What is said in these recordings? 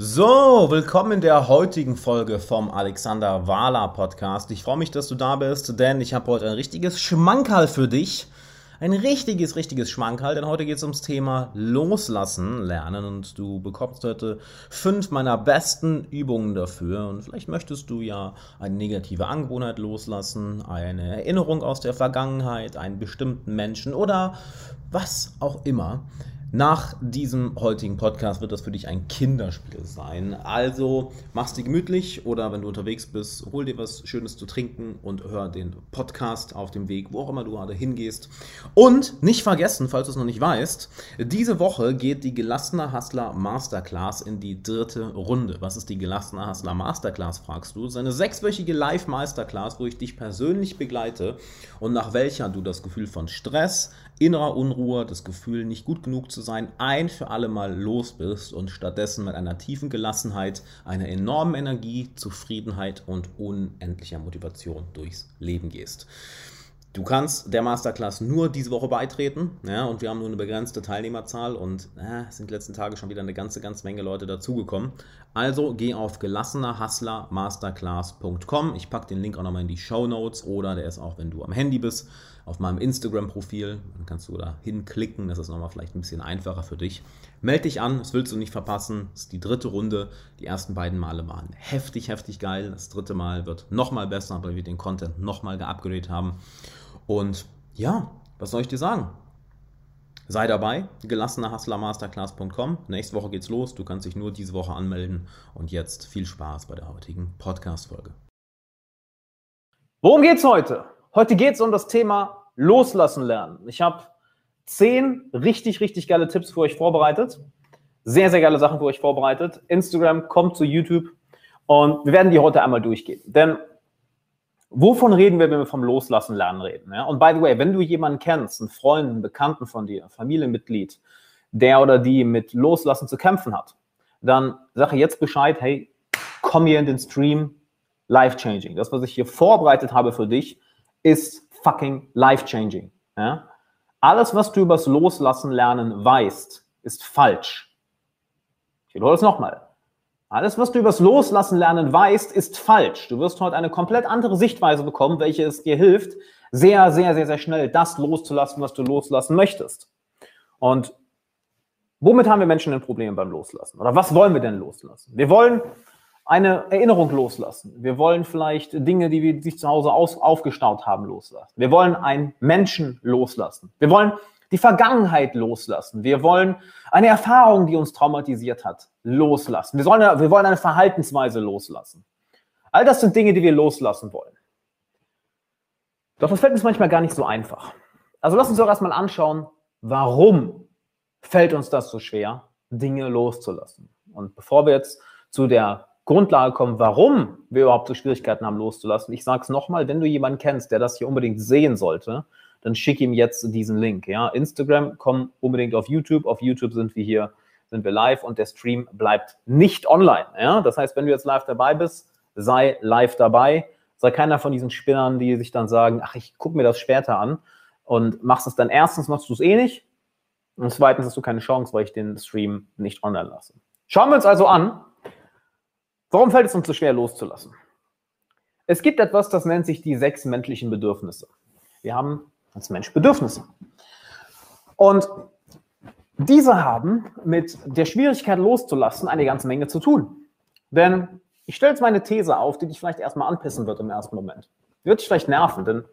So, willkommen in der heutigen Folge vom Alexander Wahler Podcast. Ich freue mich, dass du da bist, denn ich habe heute ein richtiges Schmankerl für dich. Ein richtiges, richtiges Schmankerl, denn heute geht es ums Thema Loslassen lernen und du bekommst heute fünf meiner besten Übungen dafür. Und vielleicht möchtest du ja eine negative Angewohnheit loslassen, eine Erinnerung aus der Vergangenheit, einen bestimmten Menschen oder was auch immer. Nach diesem heutigen Podcast wird das für dich ein Kinderspiel sein. Also mach's dir gemütlich oder wenn du unterwegs bist, hol dir was Schönes zu trinken und hör den Podcast auf dem Weg, wo auch immer du gerade hingehst. Und nicht vergessen, falls du es noch nicht weißt, diese Woche geht die Gelassener Hustler Masterclass in die dritte Runde. Was ist die Gelassener Hustler Masterclass, fragst du? Es ist eine sechswöchige Live-Masterclass, wo ich dich persönlich begleite und nach welcher du das Gefühl von Stress, innerer Unruhe, das Gefühl, nicht gut genug zu sein, ein für alle Mal los bist und stattdessen mit einer tiefen Gelassenheit, einer enormen Energie, Zufriedenheit und unendlicher Motivation durchs Leben gehst. Du kannst der Masterclass nur diese Woche beitreten, ja, und wir haben nur eine begrenzte Teilnehmerzahl und äh, sind die letzten Tage schon wieder eine ganze, ganze Menge Leute dazugekommen. Also geh auf gelassenerhustlermasterclass.com. Ich packe den Link auch nochmal in die Show Notes oder der ist auch, wenn du am Handy bist, auf meinem Instagram-Profil. Dann kannst du da hinklicken, das ist nochmal vielleicht ein bisschen einfacher für dich. Meld dich an, das willst du nicht verpassen. Das ist die dritte Runde. Die ersten beiden Male waren heftig, heftig geil. Das dritte Mal wird nochmal besser, weil wir den Content nochmal geupgradet haben. Und ja, was soll ich dir sagen? Sei dabei, gelassenerhustlermasterclass.com. Nächste Woche geht's los. Du kannst dich nur diese Woche anmelden. Und jetzt viel Spaß bei der heutigen Podcast-Folge. Worum geht's heute? Heute geht's um das Thema Loslassen lernen. Ich habe zehn richtig, richtig geile Tipps für euch vorbereitet. Sehr, sehr geile Sachen für euch vorbereitet. Instagram kommt zu YouTube und wir werden die heute einmal durchgehen. Denn Wovon reden wir, wenn wir vom Loslassen lernen reden? Ja? Und by the way, wenn du jemanden kennst, einen Freund, einen Bekannten von dir, ein Familienmitglied, der oder die mit Loslassen zu kämpfen hat, dann sage jetzt Bescheid, hey, komm hier in den Stream, life-changing. Das, was ich hier vorbereitet habe für dich, ist fucking life-changing. Ja? Alles, was du übers Loslassen lernen weißt, ist falsch. Ich wiederhole es nochmal. Alles, was du übers Loslassen lernen weißt, ist falsch. Du wirst heute eine komplett andere Sichtweise bekommen, welche es dir hilft, sehr, sehr, sehr, sehr schnell das loszulassen, was du loslassen möchtest. Und womit haben wir Menschen ein Problem beim Loslassen? Oder was wollen wir denn loslassen? Wir wollen eine Erinnerung loslassen. Wir wollen vielleicht Dinge, die wir sich zu Hause aus, aufgestaut haben, loslassen. Wir wollen einen Menschen loslassen. Wir wollen die Vergangenheit loslassen. Wir wollen eine Erfahrung, die uns traumatisiert hat, loslassen. Wir, sollen, wir wollen eine Verhaltensweise loslassen. All das sind Dinge, die wir loslassen wollen. Doch das fällt uns manchmal gar nicht so einfach. Also lass uns doch erstmal anschauen, warum fällt uns das so schwer, Dinge loszulassen. Und bevor wir jetzt zu der Grundlage kommen, warum wir überhaupt so Schwierigkeiten haben, loszulassen, ich sage es nochmal, wenn du jemanden kennst, der das hier unbedingt sehen sollte, dann schick ihm jetzt diesen Link. Ja, Instagram, komm unbedingt auf YouTube. Auf YouTube sind wir hier, sind wir live und der Stream bleibt nicht online. Ja, das heißt, wenn du jetzt live dabei bist, sei live dabei. Sei keiner von diesen Spinnern, die sich dann sagen, ach, ich gucke mir das später an und machst es dann erstens, machst du es eh nicht und zweitens hast du keine Chance, weil ich den Stream nicht online lasse. Schauen wir uns also an, warum fällt es uns so schwer loszulassen? Es gibt etwas, das nennt sich die sechs menschlichen Bedürfnisse. Wir haben als Mensch Bedürfnisse. Und diese haben mit der Schwierigkeit loszulassen eine ganze Menge zu tun. Denn ich stelle jetzt meine These auf, die dich vielleicht erstmal anpissen wird im ersten Moment. Wird dich vielleicht nerven, denn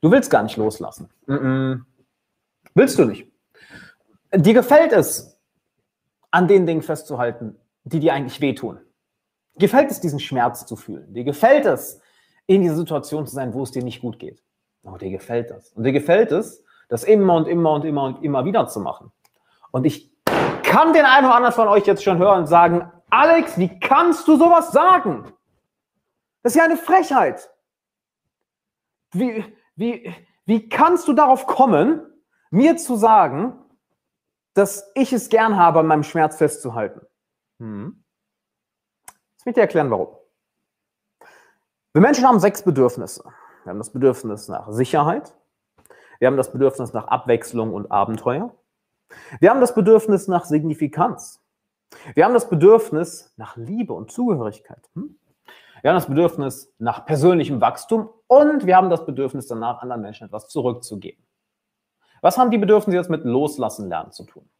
du willst gar nicht loslassen. Mm -mm. Willst du nicht. Dir gefällt es, an den Dingen festzuhalten, die dir eigentlich wehtun. Gefällt es, diesen Schmerz zu fühlen. Dir gefällt es, in dieser Situation zu sein, wo es dir nicht gut geht. Oh, dir gefällt das. Und dir gefällt es, das immer und immer und immer und immer wieder zu machen. Und ich kann den einen oder anderen von euch jetzt schon hören und sagen, Alex, wie kannst du sowas sagen? Das ist ja eine Frechheit. Wie, wie, wie kannst du darauf kommen, mir zu sagen, dass ich es gern habe, an meinem Schmerz festzuhalten? Hm. Lass mich dir erklären, warum. Wir Menschen haben sechs Bedürfnisse. Wir haben das Bedürfnis nach Sicherheit. Wir haben das Bedürfnis nach Abwechslung und Abenteuer. Wir haben das Bedürfnis nach Signifikanz. Wir haben das Bedürfnis nach Liebe und Zugehörigkeit. Hm? Wir haben das Bedürfnis nach persönlichem Wachstum und wir haben das Bedürfnis danach, anderen Menschen etwas zurückzugeben. Was haben die Bedürfnisse jetzt mit Loslassen lernen zu tun?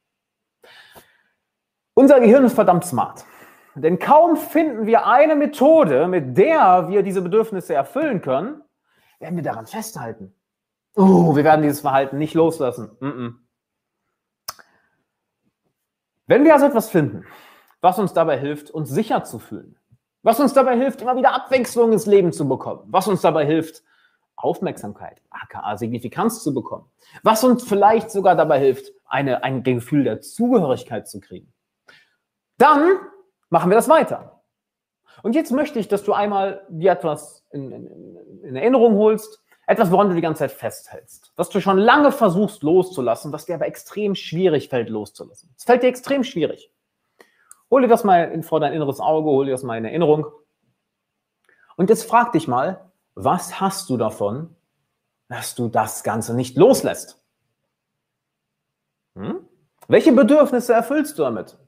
Unser Gehirn ist verdammt smart. Denn kaum finden wir eine Methode, mit der wir diese Bedürfnisse erfüllen können, werden wir daran festhalten. Oh, wir werden dieses Verhalten nicht loslassen. Mm -mm. Wenn wir also etwas finden, was uns dabei hilft, uns sicher zu fühlen, was uns dabei hilft, immer wieder Abwechslung ins Leben zu bekommen, was uns dabei hilft, Aufmerksamkeit, aka Signifikanz zu bekommen, was uns vielleicht sogar dabei hilft, eine, ein Gefühl der Zugehörigkeit zu kriegen, dann machen wir das weiter. Und jetzt möchte ich, dass du einmal dir etwas in, in, in Erinnerung holst, etwas, woran du die ganze Zeit festhältst, was du schon lange versuchst loszulassen, was dir aber extrem schwierig fällt loszulassen. Es fällt dir extrem schwierig. Hol dir das mal in, vor dein inneres Auge, hol dir das mal in Erinnerung. Und jetzt frag dich mal, was hast du davon, dass du das Ganze nicht loslässt? Hm? Welche Bedürfnisse erfüllst du damit?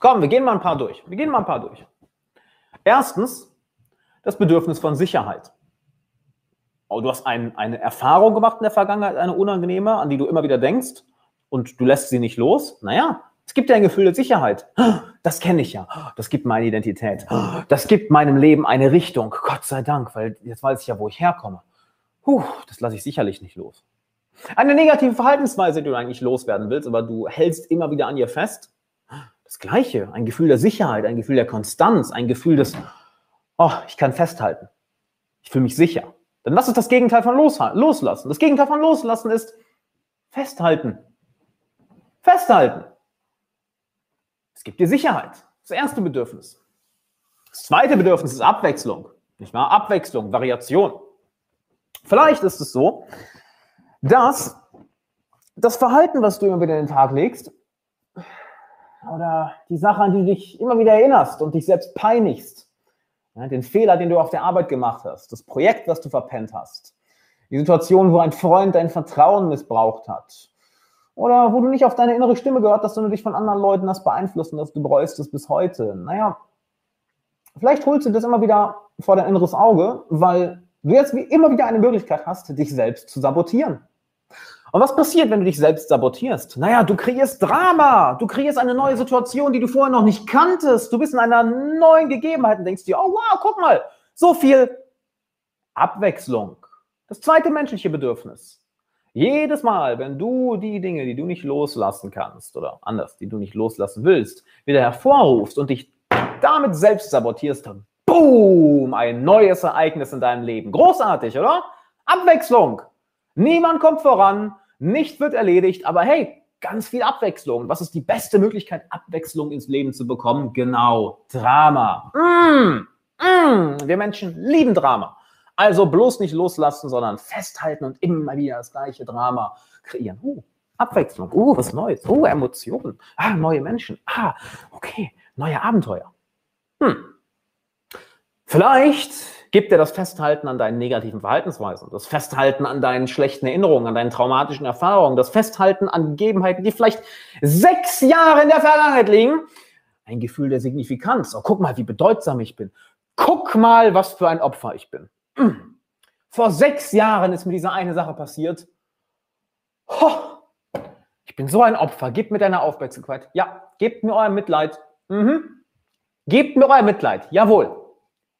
Komm, wir gehen mal ein paar durch. Wir gehen mal ein paar durch. Erstens, das Bedürfnis von Sicherheit. Oh, du hast ein, eine Erfahrung gemacht in der Vergangenheit, eine unangenehme, an die du immer wieder denkst und du lässt sie nicht los. Naja, es gibt ja ein Gefühl der Sicherheit. Das kenne ich ja. Das gibt meine Identität. Das gibt meinem Leben eine Richtung. Gott sei Dank, weil jetzt weiß ich ja, wo ich herkomme. Puh, das lasse ich sicherlich nicht los. Eine negative Verhaltensweise, die du eigentlich loswerden willst, aber du hältst immer wieder an ihr fest. Das Gleiche. Ein Gefühl der Sicherheit, ein Gefühl der Konstanz, ein Gefühl des, oh, ich kann festhalten. Ich fühle mich sicher. Dann lass uns das Gegenteil von loslassen. Das Gegenteil von loslassen ist festhalten. Festhalten. Es gibt dir Sicherheit. Das erste Bedürfnis. Das zweite Bedürfnis ist Abwechslung. Nicht wahr? Abwechslung, Variation. Vielleicht ist es so, dass das Verhalten, was du immer wieder in den Tag legst, oder die Sache, an die du dich immer wieder erinnerst und dich selbst peinigst, ja, den Fehler, den du auf der Arbeit gemacht hast, das Projekt, was du verpennt hast, die Situation, wo ein Freund dein Vertrauen missbraucht hat, oder wo du nicht auf deine innere Stimme gehört hast, sondern dich von anderen Leuten hast beeinflussen, dass du bereust es bis heute. Naja, vielleicht holst du das immer wieder vor dein inneres Auge, weil du jetzt wie immer wieder eine Möglichkeit hast, dich selbst zu sabotieren. Und was passiert, wenn du dich selbst sabotierst? Naja, du kreierst Drama, du kreierst eine neue Situation, die du vorher noch nicht kanntest. Du bist in einer neuen Gegebenheit und denkst dir, oh wow, guck mal, so viel Abwechslung. Das zweite menschliche Bedürfnis. Jedes Mal, wenn du die Dinge, die du nicht loslassen kannst oder anders, die du nicht loslassen willst, wieder hervorrufst und dich damit selbst sabotierst, boom, ein neues Ereignis in deinem Leben. Großartig, oder? Abwechslung. Niemand kommt voran, nicht wird erledigt, aber hey, ganz viel Abwechslung. Was ist die beste Möglichkeit, Abwechslung ins Leben zu bekommen? Genau, Drama. Mm, mm, wir Menschen lieben Drama. Also bloß nicht loslassen, sondern festhalten und immer wieder das gleiche Drama kreieren. Uh, Abwechslung, uh, was Neues, uh, Emotionen, ah, neue Menschen, ah, okay, neue Abenteuer. Hm. Vielleicht gibt dir das Festhalten an deinen negativen Verhaltensweisen, das Festhalten an deinen schlechten Erinnerungen, an deinen traumatischen Erfahrungen, das Festhalten an Gegebenheiten, die vielleicht sechs Jahre in der Vergangenheit liegen, ein Gefühl der Signifikanz. Oh, guck mal, wie bedeutsam ich bin. Guck mal, was für ein Opfer ich bin. Vor sechs Jahren ist mir diese eine Sache passiert. Ho, ich bin so ein Opfer. Gebt mir deine Aufmerksamkeit. Ja, gebt mir euer Mitleid. Mhm. Gebt mir euer Mitleid. Jawohl.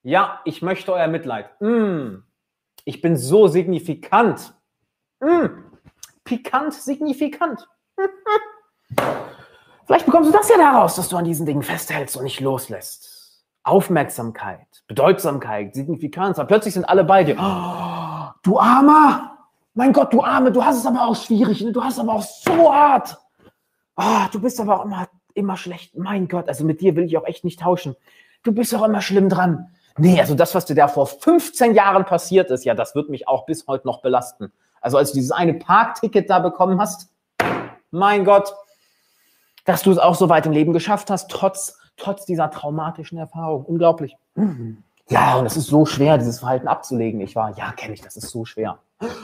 Ja, ich möchte euer Mitleid. Mm. Ich bin so signifikant. Mm. Pikant, signifikant. Vielleicht bekommst du das ja daraus, dass du an diesen Dingen festhältst und nicht loslässt. Aufmerksamkeit, Bedeutsamkeit, Signifikanz. Aber plötzlich sind alle bei dir. Oh, du Armer! Mein Gott, du Arme, du hast es aber auch schwierig. Ne? Du hast es aber auch so hart. Oh, du bist aber auch immer, immer schlecht. Mein Gott, also mit dir will ich auch echt nicht tauschen. Du bist auch immer schlimm dran. Nee, also das, was dir da vor 15 Jahren passiert ist, ja, das wird mich auch bis heute noch belasten. Also als du dieses eine Parkticket da bekommen hast, mein Gott, dass du es auch so weit im Leben geschafft hast, trotz trotz dieser traumatischen Erfahrung. Unglaublich. Ja, und es ist so schwer, dieses Verhalten abzulegen. Ich war, ja, kenne ich, das ist so schwer.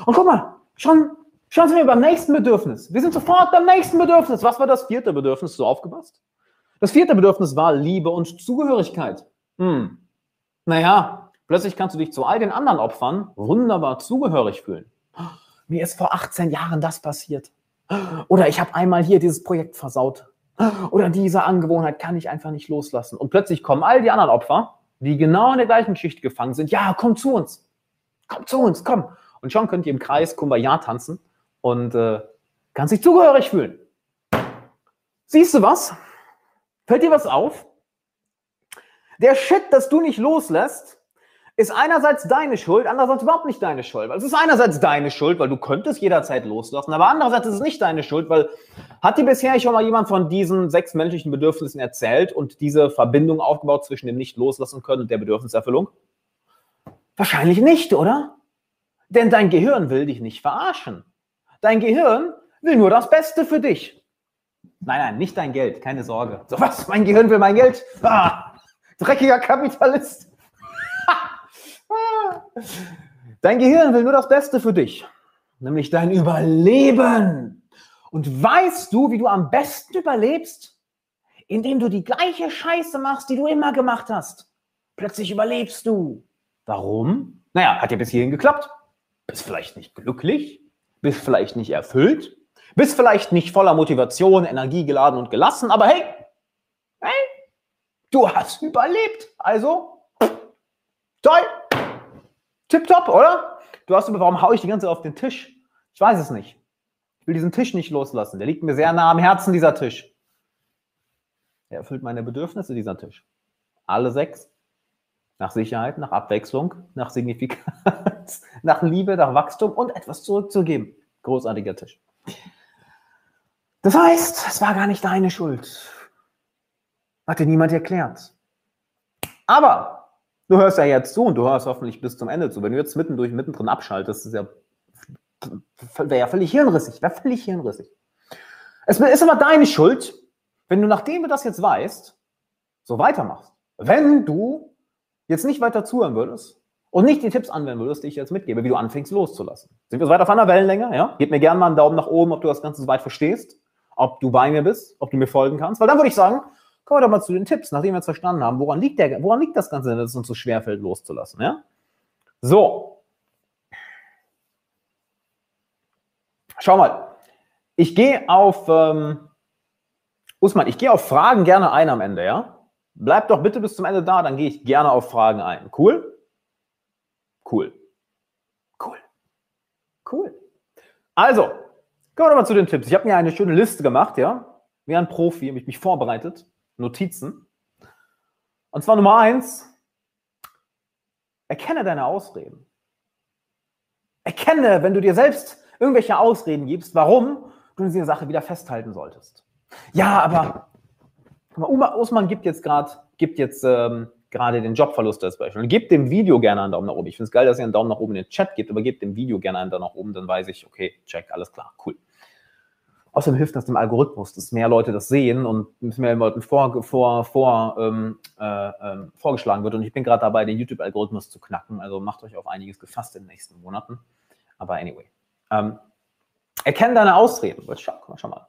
Und guck mal, schon, schon sind wir beim nächsten Bedürfnis. Wir sind sofort beim nächsten Bedürfnis. Was war das vierte Bedürfnis? So aufgepasst? Das vierte Bedürfnis war Liebe und Zugehörigkeit. Hm. Naja, plötzlich kannst du dich zu all den anderen Opfern wunderbar zugehörig fühlen. Mir ist vor 18 Jahren das passiert. Oder ich habe einmal hier dieses Projekt versaut. Oder diese Angewohnheit kann ich einfach nicht loslassen. Und plötzlich kommen all die anderen Opfer, die genau in der gleichen Geschichte gefangen sind. Ja, komm zu uns. Komm zu uns, komm. Und schon könnt ihr im Kreis Kumbaya tanzen und äh, kannst dich zugehörig fühlen. Siehst du was? Fällt dir was auf? Der Shit, das du nicht loslässt, ist einerseits deine Schuld, andererseits überhaupt nicht deine Schuld. es ist einerseits deine Schuld, weil du könntest jederzeit loslassen, aber andererseits ist es nicht deine Schuld, weil hat dir bisher schon mal jemand von diesen sechs menschlichen Bedürfnissen erzählt und diese Verbindung aufgebaut zwischen dem Nicht-Loslassen können und der Bedürfniserfüllung? Wahrscheinlich nicht, oder? Denn dein Gehirn will dich nicht verarschen. Dein Gehirn will nur das Beste für dich. Nein, nein, nicht dein Geld, keine Sorge. So was, mein Gehirn will mein Geld? Ah, dreckiger Kapitalist. Dein Gehirn will nur das Beste für dich, nämlich dein Überleben. Und weißt du, wie du am besten überlebst? Indem du die gleiche Scheiße machst, die du immer gemacht hast. Plötzlich überlebst du. Warum? Naja, hat ja bis hierhin geklappt. Bist vielleicht nicht glücklich, bist vielleicht nicht erfüllt, bist vielleicht nicht voller Motivation, energiegeladen und gelassen, aber hey, hey, du hast überlebt. Also, toll. Tipptopp, oder? Du hast über, warum haue ich die ganze Zeit auf den Tisch? Ich weiß es nicht. Ich will diesen Tisch nicht loslassen. Der liegt mir sehr nah am Herzen, dieser Tisch. Er erfüllt meine Bedürfnisse, dieser Tisch. Alle sechs. Nach Sicherheit, nach Abwechslung, nach Signifikanz, nach Liebe, nach Wachstum und etwas zurückzugeben. Großartiger Tisch. Das heißt, es war gar nicht deine Schuld. Hat dir niemand erklärt. Aber Du hörst ja jetzt zu und du hörst hoffentlich bis zum Ende zu. Wenn du jetzt mittendurch, mittendrin abschaltest, ist ja, wäre ja völlig hirnrissig, wäre völlig hirnrissig. Es ist aber deine Schuld, wenn du, nachdem du das jetzt weißt, so weitermachst. Wenn du jetzt nicht weiter zuhören würdest und nicht die Tipps anwenden würdest, die ich jetzt mitgebe, wie du anfängst loszulassen. Sind wir so weit auf einer Wellenlänge? Ja? Gib mir gerne mal einen Daumen nach oben, ob du das Ganze so weit verstehst, ob du bei mir bist, ob du mir folgen kannst, weil dann würde ich sagen, Kommen wir doch mal zu den Tipps, nachdem wir jetzt verstanden haben, woran liegt, der, woran liegt das Ganze, dass es uns so schwerfällt, loszulassen. Ja? So. Schau mal. Ich gehe auf, ähm, Usman, ich gehe auf Fragen gerne ein am Ende, ja? Bleib doch bitte bis zum Ende da, dann gehe ich gerne auf Fragen ein. Cool? Cool. Cool. Cool. Also, kommen wir mal zu den Tipps. Ich habe mir eine schöne Liste gemacht, ja? Wie ein Profi, habe ich mich vorbereitet. Notizen. Und zwar Nummer eins, erkenne deine Ausreden. Erkenne, wenn du dir selbst irgendwelche Ausreden gibst, warum du diese Sache wieder festhalten solltest. Ja, aber Uma Usman gibt jetzt gerade gibt jetzt ähm, gerade den Jobverlust als Beispiel. Und gebt dem Video gerne einen Daumen nach oben. Ich finde es geil, dass ihr einen Daumen nach oben in den Chat gebt, aber gebt dem Video gerne einen Daumen nach oben, dann weiß ich, okay, check, alles klar, cool. Außerdem hilft das dem Algorithmus, dass mehr Leute das sehen und mehr Leuten vor, vor, vor, ähm, äh, ähm, vorgeschlagen wird. Und ich bin gerade dabei, den YouTube-Algorithmus zu knacken. Also macht euch auf einiges gefasst in den nächsten Monaten. Aber anyway. Ähm, erkenn deine Ausreden. Schau, schau mal.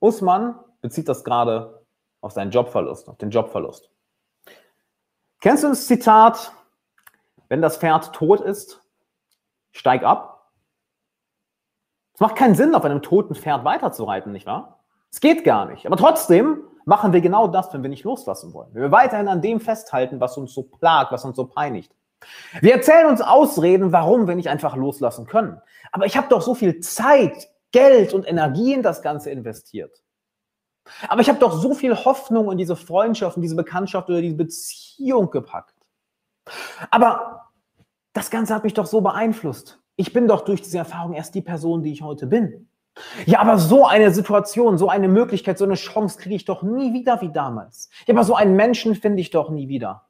Usman bezieht das gerade auf seinen Jobverlust, auf den Jobverlust. Kennst du das Zitat, wenn das Pferd tot ist, steig ab? Es macht keinen Sinn, auf einem toten Pferd weiterzureiten, nicht wahr? Es geht gar nicht. Aber trotzdem machen wir genau das, wenn wir nicht loslassen wollen. Wenn wir weiterhin an dem festhalten, was uns so plagt, was uns so peinigt. Wir erzählen uns Ausreden, warum wir nicht einfach loslassen können. Aber ich habe doch so viel Zeit, Geld und Energie in das Ganze investiert. Aber ich habe doch so viel Hoffnung in diese Freundschaft, in diese Bekanntschaft oder diese Beziehung gepackt. Aber das Ganze hat mich doch so beeinflusst. Ich bin doch durch diese Erfahrung erst die Person, die ich heute bin. Ja, aber so eine Situation, so eine Möglichkeit, so eine Chance kriege ich doch nie wieder wie damals. Ja, aber so einen Menschen finde ich doch nie wieder.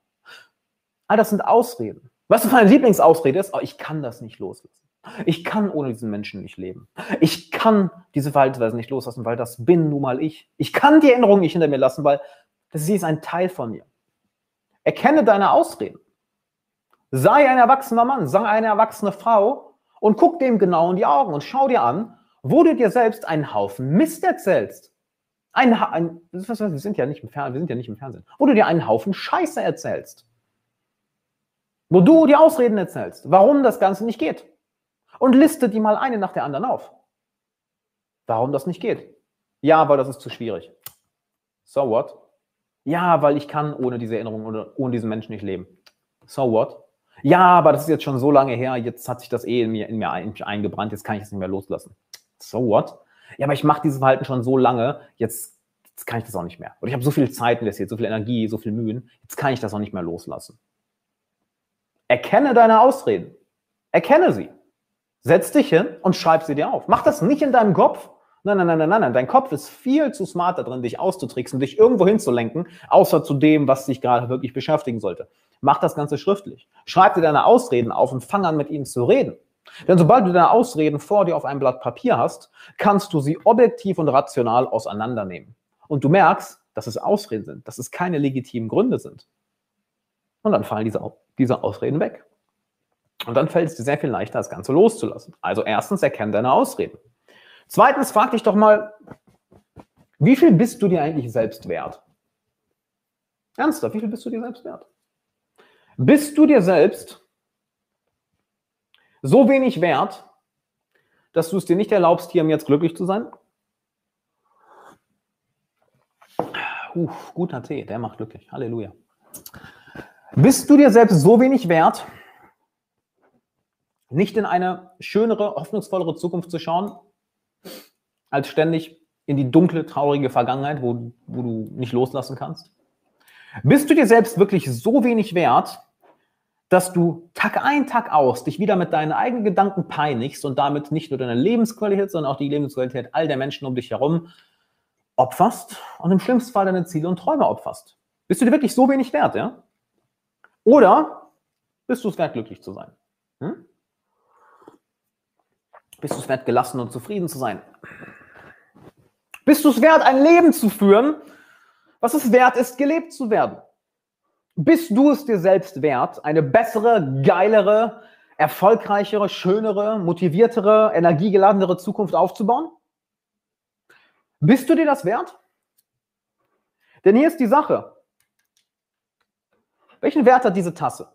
All das sind Ausreden. Was meine Lieblingsausrede ist? Oh, ich kann das nicht loslassen. Ich kann ohne diesen Menschen nicht leben. Ich kann diese Verhaltensweise nicht loslassen, weil das bin nun mal ich. Ich kann die Erinnerung nicht hinter mir lassen, weil sie ist ein Teil von mir. Erkenne deine Ausreden. Sei ein erwachsener Mann, sei eine erwachsene Frau und guck dem genau in die Augen und schau dir an, wo du dir selbst einen Haufen Mist erzählst. Ein, ein, wir, sind ja nicht im Fernsehen, wir sind ja nicht im Fernsehen. Wo du dir einen Haufen Scheiße erzählst. Wo du die Ausreden erzählst, warum das Ganze nicht geht. Und liste die mal eine nach der anderen auf. Warum das nicht geht. Ja, weil das ist zu schwierig. So what? Ja, weil ich kann ohne diese Erinnerung oder ohne diesen Menschen nicht leben. So what? Ja, aber das ist jetzt schon so lange her, jetzt hat sich das eh in mir, in mir eingebrannt, jetzt kann ich es nicht mehr loslassen. So what? Ja, aber ich mache dieses Verhalten schon so lange, jetzt, jetzt kann ich das auch nicht mehr. Oder ich habe so viel Zeit investiert, so viel Energie, so viel Mühen, jetzt kann ich das auch nicht mehr loslassen. Erkenne deine Ausreden. Erkenne sie. Setz dich hin und schreib sie dir auf. Mach das nicht in deinem Kopf, Nein, nein, nein, nein, nein, nein. Dein Kopf ist viel zu smart da drin, dich auszutricksen, dich irgendwo hinzulenken, außer zu dem, was dich gerade wirklich beschäftigen sollte. Mach das Ganze schriftlich. Schreib dir deine Ausreden auf und fang an, mit ihnen zu reden. Denn sobald du deine Ausreden vor dir auf einem Blatt Papier hast, kannst du sie objektiv und rational auseinandernehmen. Und du merkst, dass es Ausreden sind, dass es keine legitimen Gründe sind. Und dann fallen diese, diese Ausreden weg. Und dann fällt es dir sehr viel leichter, das Ganze loszulassen. Also erstens, erkenne deine Ausreden. Zweitens, frag dich doch mal, wie viel bist du dir eigentlich selbst wert? Ernsthaft, wie viel bist du dir selbst wert? Bist du dir selbst so wenig wert, dass du es dir nicht erlaubst, hier und jetzt glücklich zu sein? Uh, guter Tee, der macht glücklich. Halleluja. Bist du dir selbst so wenig wert, nicht in eine schönere, hoffnungsvollere Zukunft zu schauen, als ständig in die dunkle, traurige Vergangenheit, wo, wo du nicht loslassen kannst? Bist du dir selbst wirklich so wenig wert, dass du Tag ein, Tag aus dich wieder mit deinen eigenen Gedanken peinigst und damit nicht nur deine Lebensqualität, sondern auch die Lebensqualität all der Menschen um dich herum opferst und im schlimmsten Fall deine Ziele und Träume opferst? Bist du dir wirklich so wenig wert, ja? Oder bist du es wert, glücklich zu sein? Hm? Bist du es wert, gelassen und zufrieden zu sein? Bist du es wert, ein Leben zu führen, was es wert ist, gelebt zu werden? Bist du es dir selbst wert, eine bessere, geilere, erfolgreichere, schönere, motiviertere, energiegeladenere Zukunft aufzubauen? Bist du dir das wert? Denn hier ist die Sache. Welchen Wert hat diese Tasse?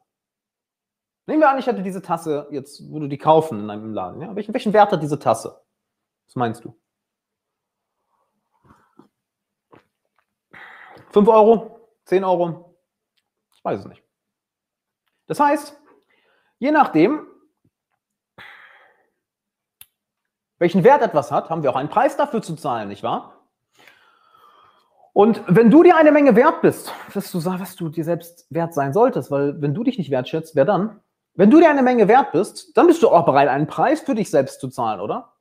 Nehmen wir an, ich hätte diese Tasse jetzt, wo du die kaufen in einem Laden. Ja? Welchen, welchen Wert hat diese Tasse? Was meinst du? 5 Euro? 10 Euro? Ich weiß es nicht. Das heißt, je nachdem, welchen Wert etwas hat, haben wir auch einen Preis dafür zu zahlen, nicht wahr? Und wenn du dir eine Menge wert bist, was du, was du dir selbst wert sein solltest, weil wenn du dich nicht wertschätzt, wer dann? Wenn du dir eine Menge wert bist, dann bist du auch bereit, einen Preis für dich selbst zu zahlen, oder?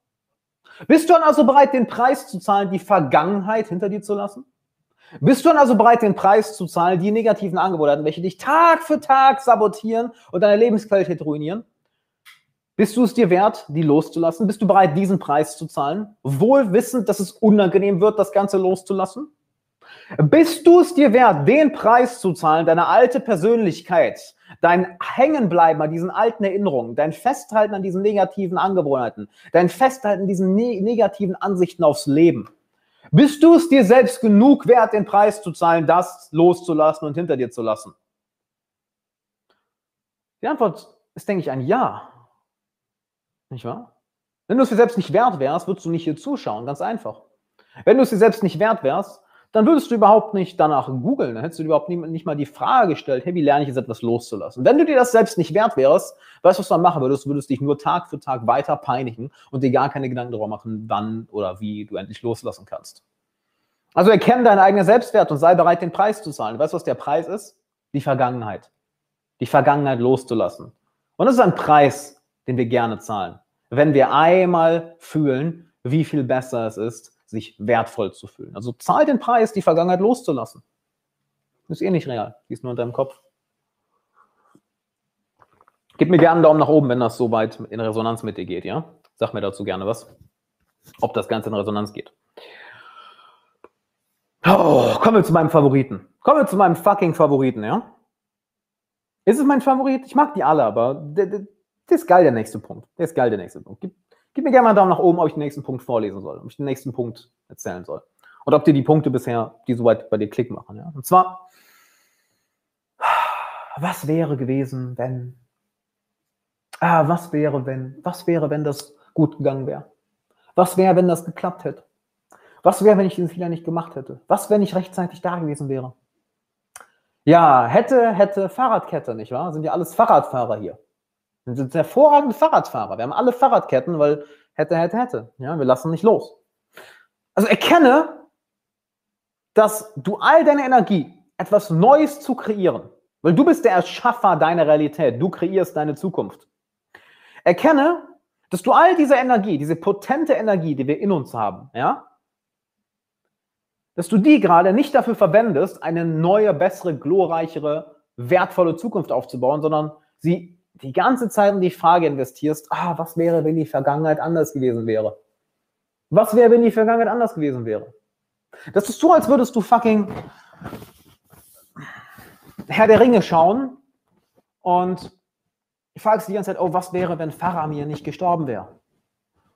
Bist du dann also bereit, den Preis zu zahlen, die Vergangenheit hinter dir zu lassen? Bist du dann also bereit, den Preis zu zahlen, die negativen Angebote, welche dich Tag für Tag sabotieren und deine Lebensqualität ruinieren? Bist du es dir wert, die loszulassen? Bist du bereit, diesen Preis zu zahlen? Wohl wissend, dass es unangenehm wird, das Ganze loszulassen? Bist du es dir wert, den Preis zu zahlen, deine alte Persönlichkeit, dein Hängenbleiben an diesen alten Erinnerungen, dein Festhalten an diesen negativen Angewohnheiten, dein Festhalten an diesen ne negativen Ansichten aufs Leben? Bist du es dir selbst genug wert, den Preis zu zahlen, das loszulassen und hinter dir zu lassen? Die Antwort ist, denke ich, ein Ja. Nicht wahr? Wenn du es dir selbst nicht wert wärst, würdest du nicht hier zuschauen, ganz einfach. Wenn du es dir selbst nicht wert wärst, dann würdest du überhaupt nicht danach googeln. Dann hättest du überhaupt nie, nicht mal die Frage gestellt, hey, wie lerne ich jetzt etwas loszulassen? Wenn du dir das selbst nicht wert wärst, weißt du, was du dann machen würdest? Du würdest dich nur Tag für Tag weiter peinigen und dir gar keine Gedanken darüber machen, wann oder wie du endlich loslassen kannst. Also erkenne deinen eigenen Selbstwert und sei bereit, den Preis zu zahlen. Weißt du, was der Preis ist? Die Vergangenheit. Die Vergangenheit loszulassen. Und das ist ein Preis, den wir gerne zahlen. Wenn wir einmal fühlen, wie viel besser es ist, sich wertvoll zu fühlen. Also zahl den Preis, die Vergangenheit loszulassen. ist eh nicht real, die ist nur in deinem Kopf. Gib mir gerne einen Daumen nach oben, wenn das so weit in Resonanz mit dir geht, ja? Sag mir dazu gerne was, ob das Ganze in Resonanz geht. Oh, kommen wir zu meinem Favoriten. Kommen wir zu meinem fucking Favoriten, ja? Ist es mein Favorit? Ich mag die alle, aber der, der, der ist geil, der nächste Punkt. Der ist geil, der nächste Punkt. Gib, Gib mir gerne mal einen Daumen nach oben, ob ich den nächsten Punkt vorlesen soll, ob ich den nächsten Punkt erzählen soll. Und ob dir die Punkte bisher, die soweit bei dir Klick machen. Ja? Und zwar, was wäre gewesen, wenn, ah, was wäre, wenn, was wäre, wenn das gut gegangen wäre? Was wäre, wenn das geklappt hätte? Was wäre, wenn ich diesen Fehler nicht gemacht hätte? Was, wenn ich rechtzeitig da gewesen wäre? Ja, hätte, hätte Fahrradkette, nicht wahr? Sind ja alles Fahrradfahrer hier. Wir sind hervorragende Fahrradfahrer. Wir haben alle Fahrradketten, weil hätte, hätte, hätte. Ja, wir lassen nicht los. Also erkenne, dass du all deine Energie, etwas Neues zu kreieren, weil du bist der Erschaffer deiner Realität, du kreierst deine Zukunft. Erkenne, dass du all diese Energie, diese potente Energie, die wir in uns haben, ja, dass du die gerade nicht dafür verwendest, eine neue, bessere, glorreichere, wertvolle Zukunft aufzubauen, sondern sie die ganze Zeit in die Frage investierst, ah, was wäre, wenn die Vergangenheit anders gewesen wäre? Was wäre, wenn die Vergangenheit anders gewesen wäre? Das ist so, als würdest du fucking Herr der Ringe schauen und fragst die ganze Zeit, oh, was wäre, wenn Faramir nicht gestorben wäre?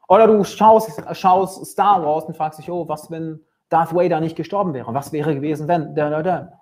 Oder du schaust, schaust Star Wars und fragst dich, oh, was, wenn Darth Vader nicht gestorben wäre? Was wäre gewesen, wenn? Da, da, da.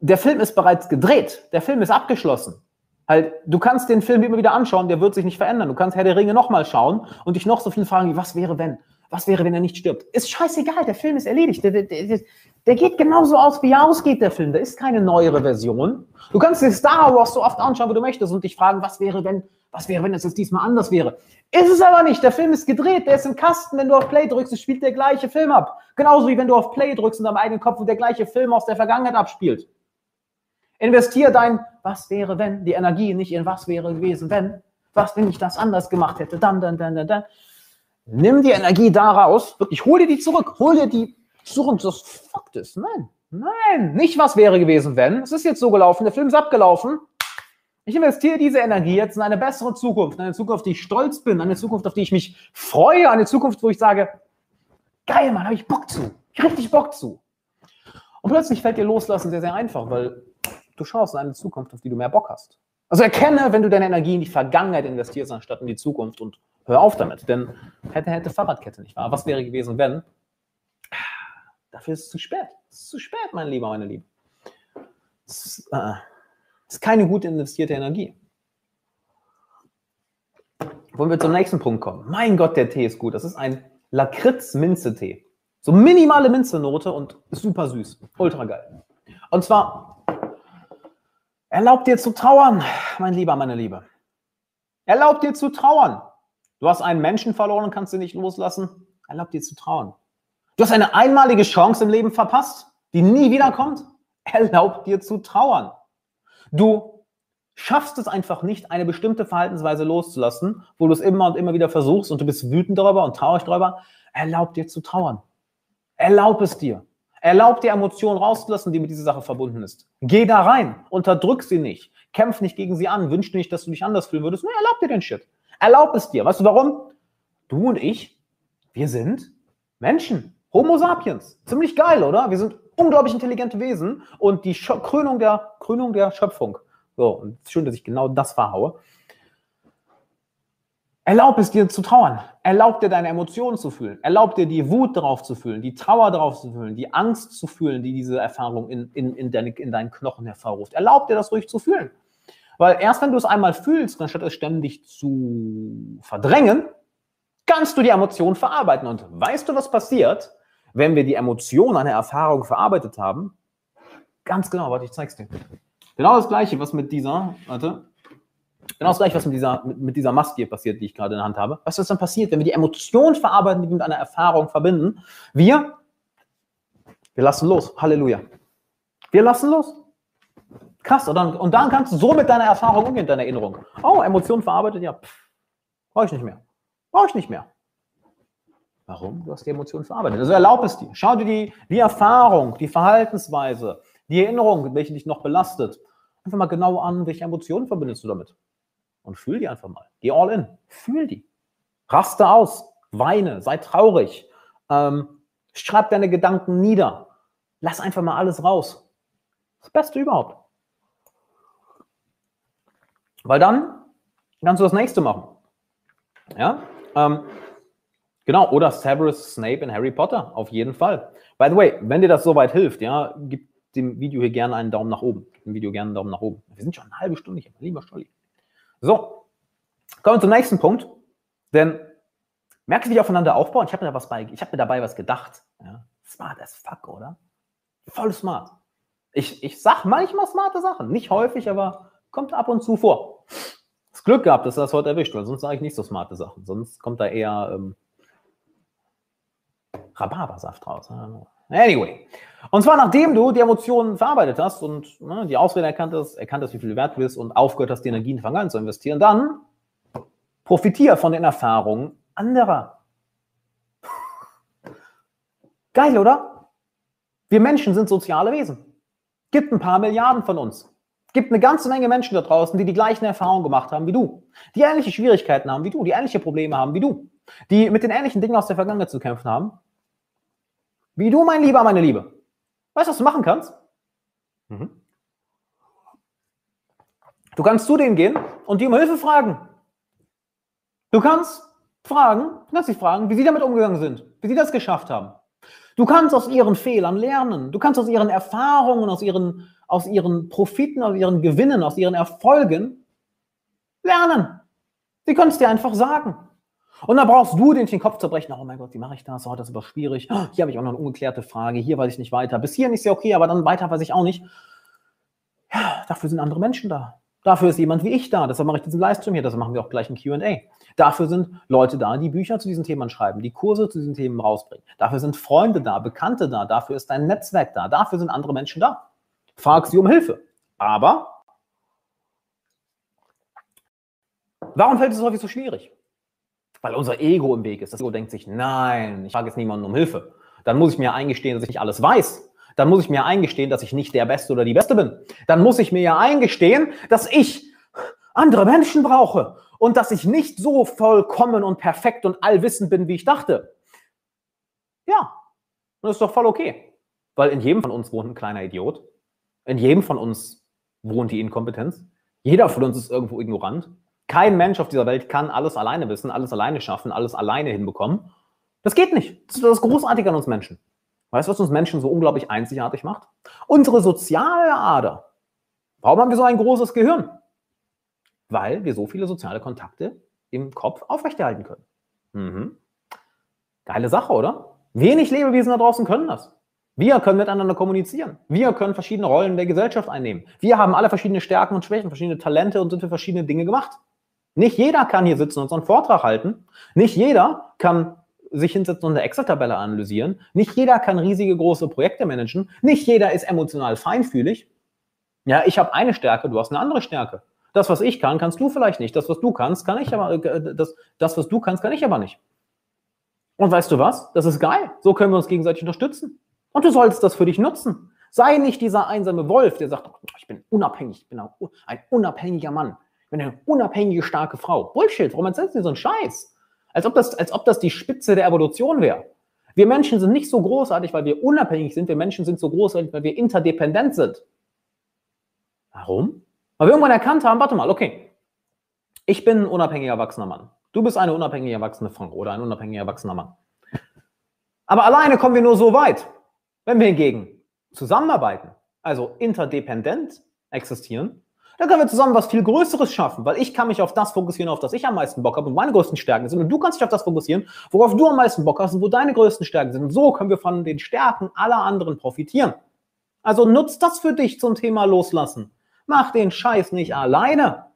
Der Film ist bereits gedreht. Der Film ist abgeschlossen. Halt, du kannst den Film immer wieder anschauen, der wird sich nicht verändern. Du kannst Herr der Ringe nochmal schauen und dich noch so viel fragen, wie, was wäre, wenn? Was wäre, wenn er nicht stirbt? Ist scheißegal, der Film ist erledigt. Der, der, der, der geht genauso aus, wie er ausgeht, der Film. Da ist keine neuere Version. Du kannst dir Star Wars so oft anschauen, wie du möchtest und dich fragen, was wäre, wenn, was wäre, wenn es jetzt diesmal anders wäre. Ist es aber nicht. Der Film ist gedreht, der ist im Kasten. Wenn du auf Play drückst, spielt der gleiche Film ab. Genauso wie wenn du auf Play drückst und am eigenen Kopf und der gleiche Film aus der Vergangenheit abspielt. Investier dein, was wäre, wenn, die Energie nicht in was wäre gewesen, wenn, was, wenn ich das anders gemacht hätte, dann, dann, dann, dann, dann. Nimm die Energie da raus, wirklich, hol dir die zurück, hol dir die zurück. Das fuck das. Nein, nein, nicht was wäre gewesen, wenn. Es ist jetzt so gelaufen, der Film ist abgelaufen. Ich investiere diese Energie jetzt in eine bessere Zukunft, eine Zukunft, auf die ich stolz bin, eine Zukunft, auf die ich mich freue, eine Zukunft, wo ich sage, geil, Mann, habe ich Bock zu. Ich richtig Bock zu. Und plötzlich fällt dir Loslassen sehr, sehr einfach, weil du in eine Zukunft, auf die du mehr Bock hast. Also erkenne, wenn du deine Energie in die Vergangenheit investierst, anstatt in die Zukunft und hör auf damit. Denn hätte, hätte Fahrradkette nicht wahr? Was wäre gewesen, wenn? Dafür ist es zu spät. Es ist zu spät, mein Lieber, meine Liebe. Es ist, äh, ist keine gut investierte Energie. Wollen wir zum nächsten Punkt kommen? Mein Gott, der Tee ist gut. Das ist ein Lakritz-Minze-Tee. So minimale Minzenote und super süß. Ultra geil. Und zwar, erlaubt dir zu trauern, mein Lieber, meine Liebe. Erlaubt dir zu trauern. Du hast einen Menschen verloren und kannst ihn nicht loslassen. Erlaubt dir zu trauern. Du hast eine einmalige Chance im Leben verpasst, die nie wiederkommt. Erlaubt dir zu trauern. Du schaffst es einfach nicht, eine bestimmte Verhaltensweise loszulassen, wo du es immer und immer wieder versuchst und du bist wütend darüber und traurig darüber. Erlaub dir zu trauern. Erlaub es dir. Erlaub dir Emotionen rauszulassen, die mit dieser Sache verbunden ist. Geh da rein, unterdrück sie nicht, kämpf nicht gegen sie an, wünsch nicht, dass du dich anders fühlen würdest. Nee, erlaub dir den Shit. Erlaub es dir. Weißt du warum? Du und ich, wir sind Menschen. Homo sapiens. Ziemlich geil, oder? Wir sind unglaublich intelligente Wesen und die Krönung der, Krönung der Schöpfung. So, und schön, dass ich genau das verhaue. Erlaub es dir zu trauern. Erlaub dir deine Emotionen zu fühlen. Erlaub dir die Wut darauf zu fühlen, die Trauer darauf zu fühlen, die Angst zu fühlen, die diese Erfahrung in, in, in, deine, in deinen Knochen hervorruft. Erlaub dir das ruhig zu fühlen. Weil erst wenn du es einmal fühlst, anstatt es ständig zu verdrängen, kannst du die Emotion verarbeiten. Und weißt du, was passiert, wenn wir die Emotion einer Erfahrung verarbeitet haben? Ganz genau, warte, ich zeig's dir. Genau das gleiche, was mit dieser, warte, genau das gleiche, was mit dieser, mit, mit dieser Maske hier passiert, die ich gerade in der Hand habe. Was dann passiert, wenn wir die Emotion verarbeiten, die wir mit einer Erfahrung verbinden? Wir, wir lassen los. Halleluja. Wir lassen los. Krass, und dann, und dann kannst du so mit deiner Erfahrung umgehen, deiner Erinnerung. Oh, Emotionen verarbeitet, ja, brauche ich nicht mehr. Brauche ich nicht mehr. Warum? Du hast die Emotionen verarbeitet. Also erlaub es dir. Schau dir die, die Erfahrung, die Verhaltensweise, die Erinnerung, welche dich noch belastet, einfach mal genau an, welche Emotionen verbindest du damit. Und fühl die einfach mal. Geh all in. Fühl die. Raste aus. Weine. Sei traurig. Ähm, schreib deine Gedanken nieder. Lass einfach mal alles raus. Das Beste überhaupt. Weil dann kannst du das nächste machen. Ja? Ähm, Genau, oder Severus Snape in Harry Potter, auf jeden Fall. By the way, wenn dir das soweit hilft, ja, gib dem Video hier gerne einen Daumen nach oben. Gib dem Video gerne einen Daumen nach oben. Wir sind schon eine halbe Stunde hier, lieber Stolli. So, kommen wir zum nächsten Punkt. Denn merkst du, wie die aufeinander aufbauen? Ich habe mir, hab mir dabei was gedacht. Ja? Smart as fuck, oder? Voll smart. Ich, ich sag manchmal smarte Sachen. Nicht häufig, aber kommt ab und zu vor. Das Glück gehabt, dass er das heute erwischt, weil sonst sage ich nicht so smarte Sachen. Sonst kommt da eher ähm, Rhabarbersaft raus. Anyway. Und zwar nachdem du die Emotionen verarbeitet hast und ne, die Ausrede erkannt hast, erkannt hast, wie viel du wert bist und aufgehört hast, die Energien in Vergangenheit zu investieren, dann profitiere von den Erfahrungen anderer. Geil, oder? Wir Menschen sind soziale Wesen. Gibt ein paar Milliarden von uns. Gibt eine ganze Menge Menschen da draußen, die die gleichen Erfahrungen gemacht haben wie du, die ähnliche Schwierigkeiten haben wie du, die ähnliche Probleme haben wie du, die mit den ähnlichen Dingen aus der Vergangenheit zu kämpfen haben. Wie du, mein Lieber, meine Liebe. Weißt du, was du machen kannst? Mhm. Du kannst zu denen gehen und die um Hilfe fragen. Du kannst fragen, du kannst dich fragen, wie sie damit umgegangen sind, wie sie das geschafft haben. Du kannst aus ihren Fehlern lernen. Du kannst aus ihren Erfahrungen, aus ihren, aus ihren Profiten, aus ihren Gewinnen, aus ihren Erfolgen lernen. Sie können es dir einfach sagen. Und dann brauchst du den Kopf zerbrechen. Oh mein Gott, wie mache ich das? Oh, das ist aber schwierig. Oh, hier habe ich auch noch eine ungeklärte Frage. Hier weiß ich nicht weiter. Bis hierhin ist ja okay, aber dann weiter weiß ich auch nicht. Ja, dafür sind andere Menschen da. Dafür ist jemand wie ich da. Deshalb mache ich diesen Livestream hier. Deshalb machen wir auch gleich ein QA. Dafür sind Leute da, die Bücher zu diesen Themen schreiben, die Kurse zu diesen Themen rausbringen. Dafür sind Freunde da, Bekannte da. Dafür ist dein Netzwerk da. Dafür sind andere Menschen da. Frag sie um Hilfe. Aber warum fällt es häufig so schwierig? Weil unser Ego im Weg ist. Das Ego denkt sich, nein, ich frage jetzt niemanden um Hilfe. Dann muss ich mir eingestehen, dass ich nicht alles weiß. Dann muss ich mir eingestehen, dass ich nicht der Beste oder die Beste bin. Dann muss ich mir ja eingestehen, dass ich andere Menschen brauche und dass ich nicht so vollkommen und perfekt und allwissend bin, wie ich dachte. Ja, das ist doch voll okay. Weil in jedem von uns wohnt ein kleiner Idiot. In jedem von uns wohnt die Inkompetenz. Jeder von uns ist irgendwo ignorant. Kein Mensch auf dieser Welt kann alles alleine wissen, alles alleine schaffen, alles alleine hinbekommen. Das geht nicht. Das ist das Großartige an uns Menschen. Weißt du, was uns Menschen so unglaublich einzigartig macht? Unsere soziale Ader. Warum haben wir so ein großes Gehirn? Weil wir so viele soziale Kontakte im Kopf aufrechterhalten können. Mhm. Geile Sache, oder? Wenig Lebewesen da draußen können das. Wir können miteinander kommunizieren. Wir können verschiedene Rollen der Gesellschaft einnehmen. Wir haben alle verschiedene Stärken und Schwächen, verschiedene Talente und sind für verschiedene Dinge gemacht. Nicht jeder kann hier sitzen und so einen Vortrag halten. Nicht jeder kann sich hinsetzen und eine Excel-Tabelle analysieren. Nicht jeder kann riesige große Projekte managen. Nicht jeder ist emotional feinfühlig. Ja, ich habe eine Stärke, du hast eine andere Stärke. Das, was ich kann, kannst du vielleicht nicht. Das, was du kannst, kann ich aber, äh, das, das, was du kannst, kann ich aber nicht. Und weißt du was? Das ist geil. So können wir uns gegenseitig unterstützen. Und du solltest das für dich nutzen. Sei nicht dieser einsame Wolf, der sagt, ich bin unabhängig, ich bin ein unabhängiger Mann bin eine unabhängige, starke Frau. Bullshit, warum erzählst du so einen Scheiß? Als ob, das, als ob das die Spitze der Evolution wäre. Wir Menschen sind nicht so großartig, weil wir unabhängig sind. Wir Menschen sind so großartig, weil wir interdependent sind. Warum? Weil wir irgendwann erkannt haben, warte mal, okay, ich bin ein unabhängiger erwachsener Mann. Du bist eine unabhängige erwachsene Frau oder ein unabhängiger erwachsener Mann. Aber alleine kommen wir nur so weit. Wenn wir hingegen zusammenarbeiten, also interdependent existieren, dann können wir zusammen was viel Größeres schaffen, weil ich kann mich auf das fokussieren, auf das ich am meisten Bock habe und meine größten Stärken sind. Und du kannst dich auf das fokussieren, worauf du am meisten Bock hast und wo deine größten Stärken sind. Und so können wir von den Stärken aller anderen profitieren. Also nutzt das für dich zum Thema Loslassen. Mach den Scheiß nicht alleine.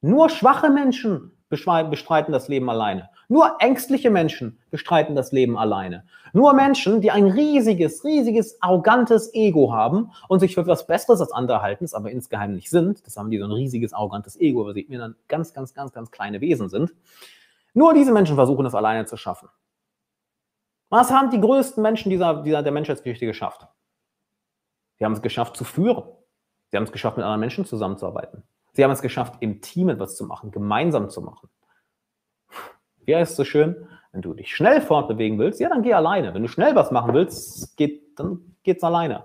Nur schwache Menschen bestreiten das Leben alleine. Nur ängstliche Menschen bestreiten das Leben alleine. Nur Menschen, die ein riesiges, riesiges, arrogantes Ego haben und sich für etwas Besseres als andere halten, es aber insgeheim nicht sind, das haben die so ein riesiges, arrogantes Ego, weil sie mir dann ganz, ganz, ganz, ganz kleine Wesen sind. Nur diese Menschen versuchen es alleine zu schaffen. Was haben die größten Menschen dieser, dieser der Menschheitsgeschichte geschafft? Sie haben es geschafft zu führen. Sie haben es geschafft, mit anderen Menschen zusammenzuarbeiten. Sie haben es geschafft, im Team etwas zu machen, gemeinsam zu machen. Wie heißt es so schön? Wenn du dich schnell fortbewegen willst, ja, dann geh alleine. Wenn du schnell was machen willst, geht, dann geht's alleine.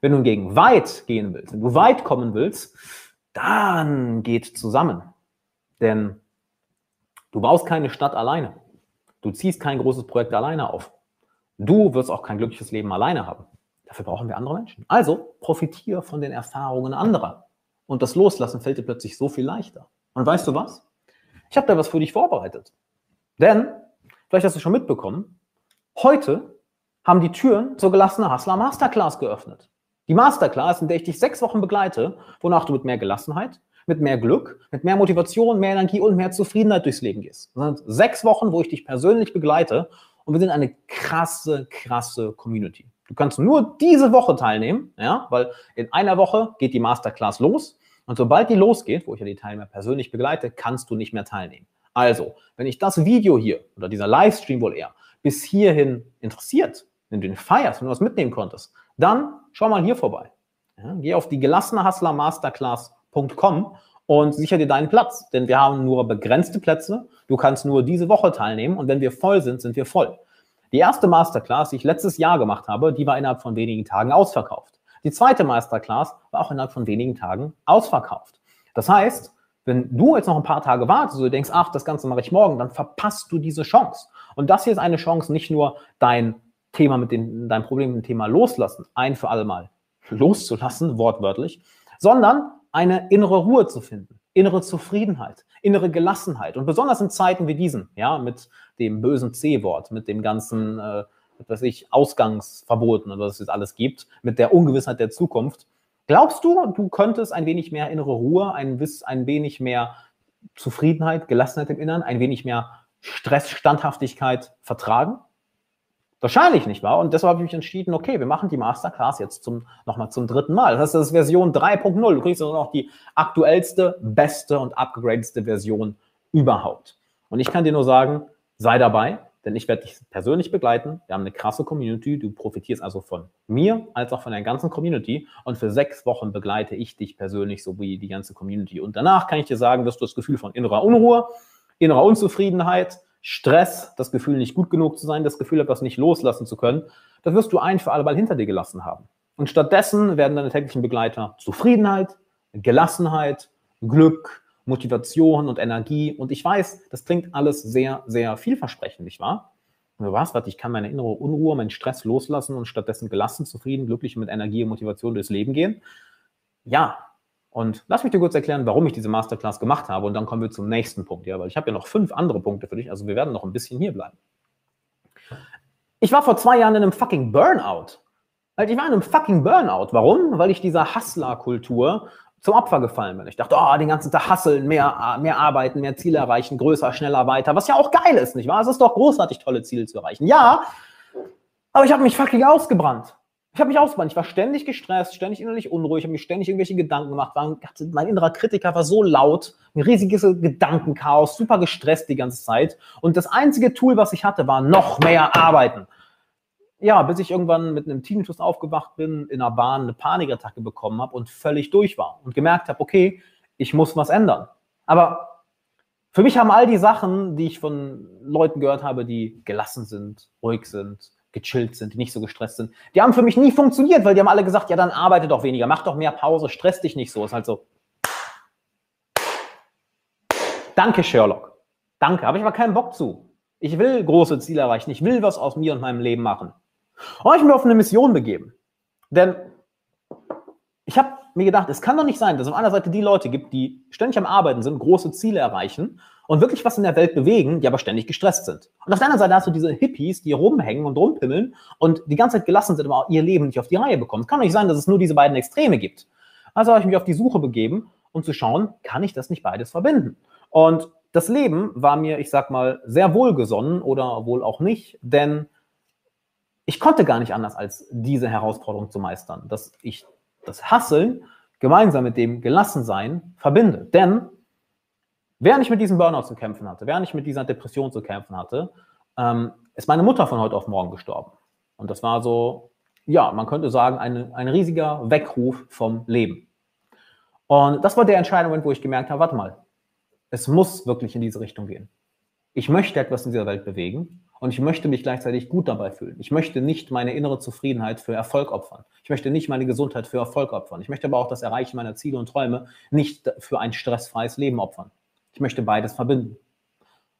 Wenn du hingegen weit gehen willst, wenn du weit kommen willst, dann geht zusammen. Denn du baust keine Stadt alleine. Du ziehst kein großes Projekt alleine auf. Du wirst auch kein glückliches Leben alleine haben. Dafür brauchen wir andere Menschen. Also profitiere von den Erfahrungen anderer. Und das Loslassen fällt dir plötzlich so viel leichter. Und weißt du was? Ich habe da was für dich vorbereitet. Denn, vielleicht hast du schon mitbekommen, heute haben die Türen zur gelassene Hustler Masterclass geöffnet. Die Masterclass, in der ich dich sechs Wochen begleite, wonach du mit mehr Gelassenheit, mit mehr Glück, mit mehr Motivation, mehr Energie und mehr Zufriedenheit durchs Leben gehst. Das sind sechs Wochen, wo ich dich persönlich begleite und wir sind eine krasse, krasse Community. Du kannst nur diese Woche teilnehmen, ja, weil in einer Woche geht die Masterclass los und sobald die losgeht, wo ich ja die Teilnehmer persönlich begleite, kannst du nicht mehr teilnehmen. Also, wenn ich das Video hier oder dieser Livestream wohl eher bis hierhin interessiert, wenn du den feierst, wenn du was mitnehmen konntest, dann schau mal hier vorbei. Ja, geh auf die gelassene Hustler Masterclass.com und sicher dir deinen Platz, denn wir haben nur begrenzte Plätze. Du kannst nur diese Woche teilnehmen und wenn wir voll sind, sind wir voll. Die erste Masterclass, die ich letztes Jahr gemacht habe, die war innerhalb von wenigen Tagen ausverkauft. Die zweite Masterclass war auch innerhalb von wenigen Tagen ausverkauft. Das heißt, wenn du jetzt noch ein paar Tage wartest und du denkst, ach, das Ganze mache ich morgen, dann verpasst du diese Chance. Und das hier ist eine Chance, nicht nur dein Thema mit dem, dein Problem mit dem Thema loslassen, ein für alle Mal loszulassen, wortwörtlich, sondern eine innere Ruhe zu finden, innere Zufriedenheit, innere Gelassenheit. Und besonders in Zeiten wie diesen, ja, mit dem bösen C-Wort, mit dem ganzen, äh, was ich, Ausgangsverboten oder was es jetzt alles gibt, mit der Ungewissheit der Zukunft. Glaubst du, du könntest ein wenig mehr innere Ruhe, ein, ein wenig mehr Zufriedenheit, Gelassenheit im Inneren, ein wenig mehr Stress, Standhaftigkeit vertragen? Wahrscheinlich nicht wahr? Und deshalb habe ich mich entschieden, okay, wir machen die Masterclass jetzt zum, nochmal zum dritten Mal. Das heißt, das ist Version 3.0. Du kriegst also noch die aktuellste, beste und upgradedste Version überhaupt. Und ich kann dir nur sagen, sei dabei, denn ich werde dich persönlich begleiten. Wir haben eine krasse Community. Du profitierst also von mir als auch von der ganzen Community. Und für sechs Wochen begleite ich dich persönlich sowie die ganze Community. Und danach kann ich dir sagen, dass du das Gefühl von innerer Unruhe, innerer Unzufriedenheit, Stress, das Gefühl, nicht gut genug zu sein, das Gefühl, etwas nicht loslassen zu können, das wirst du ein für alle Mal hinter dir gelassen haben. Und stattdessen werden deine täglichen Begleiter Zufriedenheit, Gelassenheit, Glück, Motivation und Energie. Und ich weiß, das klingt alles sehr, sehr vielversprechend, nicht wahr? Und was, was, ich kann meine innere Unruhe, meinen Stress loslassen und stattdessen gelassen, zufrieden, glücklich mit Energie und Motivation durchs Leben gehen? Ja, und lass mich dir kurz erklären, warum ich diese Masterclass gemacht habe und dann kommen wir zum nächsten Punkt, ja, weil ich habe ja noch fünf andere Punkte für dich, also wir werden noch ein bisschen hier bleiben. Ich war vor zwei Jahren in einem fucking Burnout. Halt, ich war in einem fucking Burnout. Warum? Weil ich dieser Hustler-Kultur zum Opfer gefallen bin. Ich dachte, oh, den ganzen Tag hasseln, mehr, mehr arbeiten, mehr Ziele erreichen, größer, schneller, weiter, was ja auch geil ist, nicht wahr? Es ist doch großartig, tolle Ziele zu erreichen. Ja, aber ich habe mich fucking ausgebrannt. Ich habe mich ausgebrannt. Ich war ständig gestresst, ständig innerlich unruhig, habe mir ständig irgendwelche Gedanken gemacht. Mein innerer Kritiker war so laut, ein riesiges Gedankenchaos, super gestresst die ganze Zeit. Und das einzige Tool, was ich hatte, war noch mehr arbeiten. Ja, bis ich irgendwann mit einem Tinnitus aufgewacht bin, in der Bahn eine Panikattacke bekommen habe und völlig durch war und gemerkt habe, okay, ich muss was ändern. Aber für mich haben all die Sachen, die ich von Leuten gehört habe, die gelassen sind, ruhig sind, gechillt sind, die nicht so gestresst sind. Die haben für mich nie funktioniert, weil die haben alle gesagt, ja, dann arbeite doch weniger, mach doch mehr Pause, stress dich nicht so. Ist halt so. Danke, Sherlock. Danke, habe ich aber keinen Bock zu. Ich will große Ziele erreichen. Ich will was aus mir und meinem Leben machen. Und ich bin auf eine Mission begeben. Denn ich habe mir gedacht, es kann doch nicht sein, dass es auf einer Seite die Leute gibt, die ständig am Arbeiten sind, große Ziele erreichen und wirklich was in der Welt bewegen, die aber ständig gestresst sind. Und auf der anderen Seite hast du diese Hippies, die rumhängen und rumpimmeln und die ganze Zeit gelassen sind, aber ihr Leben nicht auf die Reihe bekommen. Es kann doch nicht sein, dass es nur diese beiden Extreme gibt. Also habe ich mich auf die Suche begeben, um zu schauen, kann ich das nicht beides verbinden? Und das Leben war mir, ich sag mal, sehr wohlgesonnen oder wohl auch nicht, denn ich konnte gar nicht anders, als diese Herausforderung zu meistern, dass ich das Hasseln gemeinsam mit dem Gelassensein verbinde. Denn während ich mit diesem Burnout zu kämpfen hatte, während ich mit dieser Depression zu kämpfen hatte, ähm, ist meine Mutter von heute auf morgen gestorben. Und das war so, ja, man könnte sagen, ein, ein riesiger Weckruf vom Leben. Und das war der entscheidende wo ich gemerkt habe, warte mal, es muss wirklich in diese Richtung gehen. Ich möchte etwas in dieser Welt bewegen und ich möchte mich gleichzeitig gut dabei fühlen. Ich möchte nicht meine innere Zufriedenheit für Erfolg opfern. Ich möchte nicht meine Gesundheit für Erfolg opfern. Ich möchte aber auch das Erreichen meiner Ziele und Träume nicht für ein stressfreies Leben opfern. Ich möchte beides verbinden.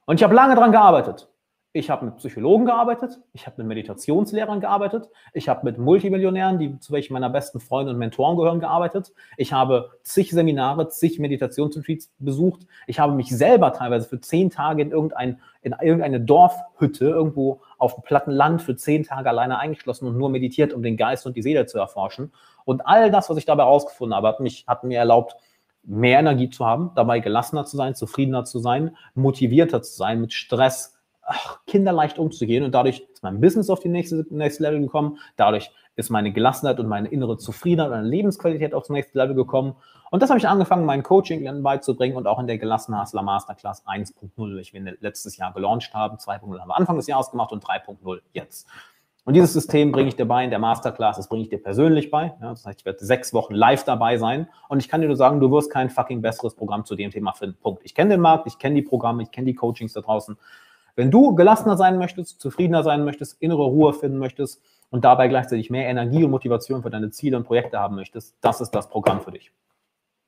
Und ich habe lange daran gearbeitet. Ich habe mit Psychologen gearbeitet, ich habe mit Meditationslehrern gearbeitet, ich habe mit Multimillionären, die zu welchen meiner besten Freunde und Mentoren gehören, gearbeitet. Ich habe zig Seminare, zig Meditationsretreats besucht. Ich habe mich selber teilweise für zehn Tage in, irgendein, in irgendeine Dorfhütte irgendwo auf dem platten Land für zehn Tage alleine eingeschlossen und nur meditiert, um den Geist und die Seele zu erforschen. Und all das, was ich dabei herausgefunden habe, hat, mich, hat mir erlaubt, mehr Energie zu haben, dabei gelassener zu sein, zufriedener zu sein, motivierter zu sein, mit Stress ach, kinderleicht umzugehen und dadurch ist mein Business auf die nächste, nächste Level gekommen, dadurch ist meine Gelassenheit und meine innere Zufriedenheit und meine Lebensqualität aufs nächste Level gekommen und das habe ich angefangen, mein Coaching beizubringen und auch in der Gelassen Hustler Masterclass 1.0, ich wir letztes Jahr gelauncht haben, 2.0 haben wir Anfang des Jahres gemacht und 3.0 jetzt. Und dieses System bringe ich dir bei in der Masterclass, das bringe ich dir persönlich bei. Ja, das heißt, ich werde sechs Wochen live dabei sein und ich kann dir nur sagen, du wirst kein fucking besseres Programm zu dem Thema finden. Punkt. Ich kenne den Markt, ich kenne die Programme, ich kenne die Coachings da draußen. Wenn du gelassener sein möchtest, zufriedener sein möchtest, innere Ruhe finden möchtest und dabei gleichzeitig mehr Energie und Motivation für deine Ziele und Projekte haben möchtest, das ist das Programm für dich.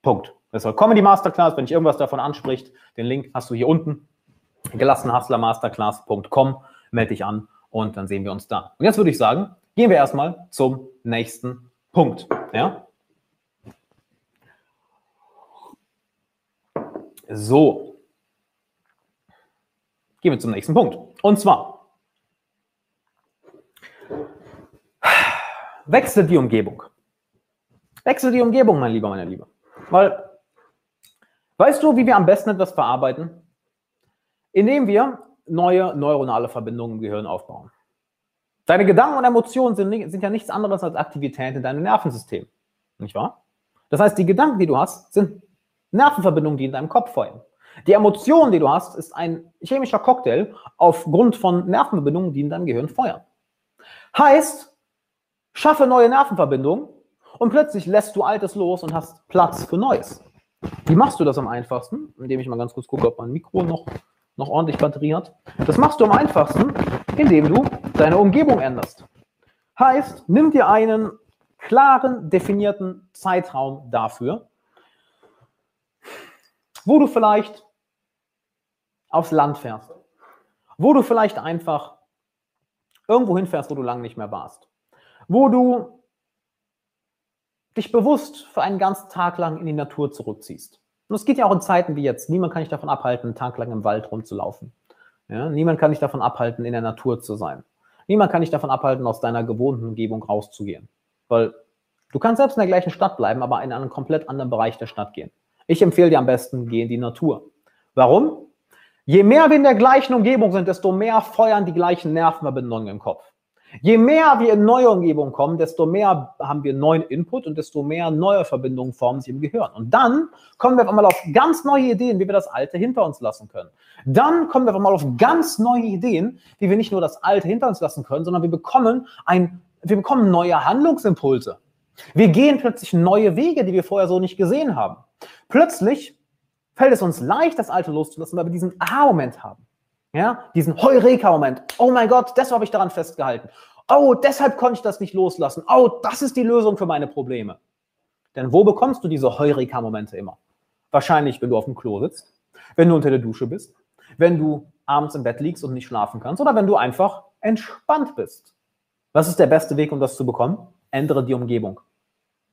Punkt. Das soll Comedy Masterclass, wenn dich irgendwas davon anspricht, den Link hast du hier unten, gelassenhustlermasterclass.com, melde dich an und dann sehen wir uns da. Und jetzt würde ich sagen, gehen wir erstmal zum nächsten Punkt. Ja? So, Gehen wir zum nächsten Punkt. Und zwar, wechsel die Umgebung. Wechsel die Umgebung, mein Lieber, meine Liebe. Weil, weißt du, wie wir am besten etwas verarbeiten? Indem wir neue neuronale Verbindungen im Gehirn aufbauen. Deine Gedanken und Emotionen sind, sind ja nichts anderes als Aktivitäten in deinem Nervensystem. Nicht wahr? Das heißt, die Gedanken, die du hast, sind Nervenverbindungen, die in deinem Kopf feuern. Die Emotion, die du hast, ist ein chemischer Cocktail aufgrund von Nervenverbindungen, die in deinem Gehirn feuern. Heißt, schaffe neue Nervenverbindungen und plötzlich lässt du Altes los und hast Platz für Neues. Wie machst du das am einfachsten? Indem ich mal ganz kurz gucke, ob mein Mikro noch, noch ordentlich Batterie hat. Das machst du am einfachsten, indem du deine Umgebung änderst. Heißt, nimm dir einen klaren, definierten Zeitraum dafür, wo du vielleicht aufs Land fährst, wo du vielleicht einfach irgendwo hinfährst, wo du lange nicht mehr warst, wo du dich bewusst für einen ganzen Tag lang in die Natur zurückziehst. Und es geht ja auch in Zeiten wie jetzt. Niemand kann dich davon abhalten, einen Tag lang im Wald rumzulaufen. Ja? Niemand kann dich davon abhalten, in der Natur zu sein. Niemand kann dich davon abhalten, aus deiner gewohnten Umgebung rauszugehen. Weil du kannst selbst in der gleichen Stadt bleiben, aber in einen komplett anderen Bereich der Stadt gehen. Ich empfehle dir am besten, geh in die Natur. Warum? Je mehr wir in der gleichen Umgebung sind, desto mehr feuern die gleichen Nervenverbindungen im Kopf. Je mehr wir in neue Umgebungen kommen, desto mehr haben wir neuen Input und desto mehr neue Verbindungen formen sich im Gehirn. Und dann kommen wir auf einmal auf ganz neue Ideen, wie wir das Alte hinter uns lassen können. Dann kommen wir auf einmal auf ganz neue Ideen, wie wir nicht nur das Alte hinter uns lassen können, sondern wir bekommen ein, wir bekommen neue Handlungsimpulse. Wir gehen plötzlich neue Wege, die wir vorher so nicht gesehen haben. Plötzlich fällt es uns leicht, das Alte loszulassen, weil wir diesen Aha-Moment haben. Ja, diesen Heureka-Moment. Oh mein Gott, deshalb habe ich daran festgehalten. Oh, deshalb konnte ich das nicht loslassen. Oh, das ist die Lösung für meine Probleme. Denn wo bekommst du diese Heureka-Momente immer? Wahrscheinlich, wenn du auf dem Klo sitzt, wenn du unter der Dusche bist, wenn du abends im Bett liegst und nicht schlafen kannst oder wenn du einfach entspannt bist. Was ist der beste Weg, um das zu bekommen? Ändere die Umgebung.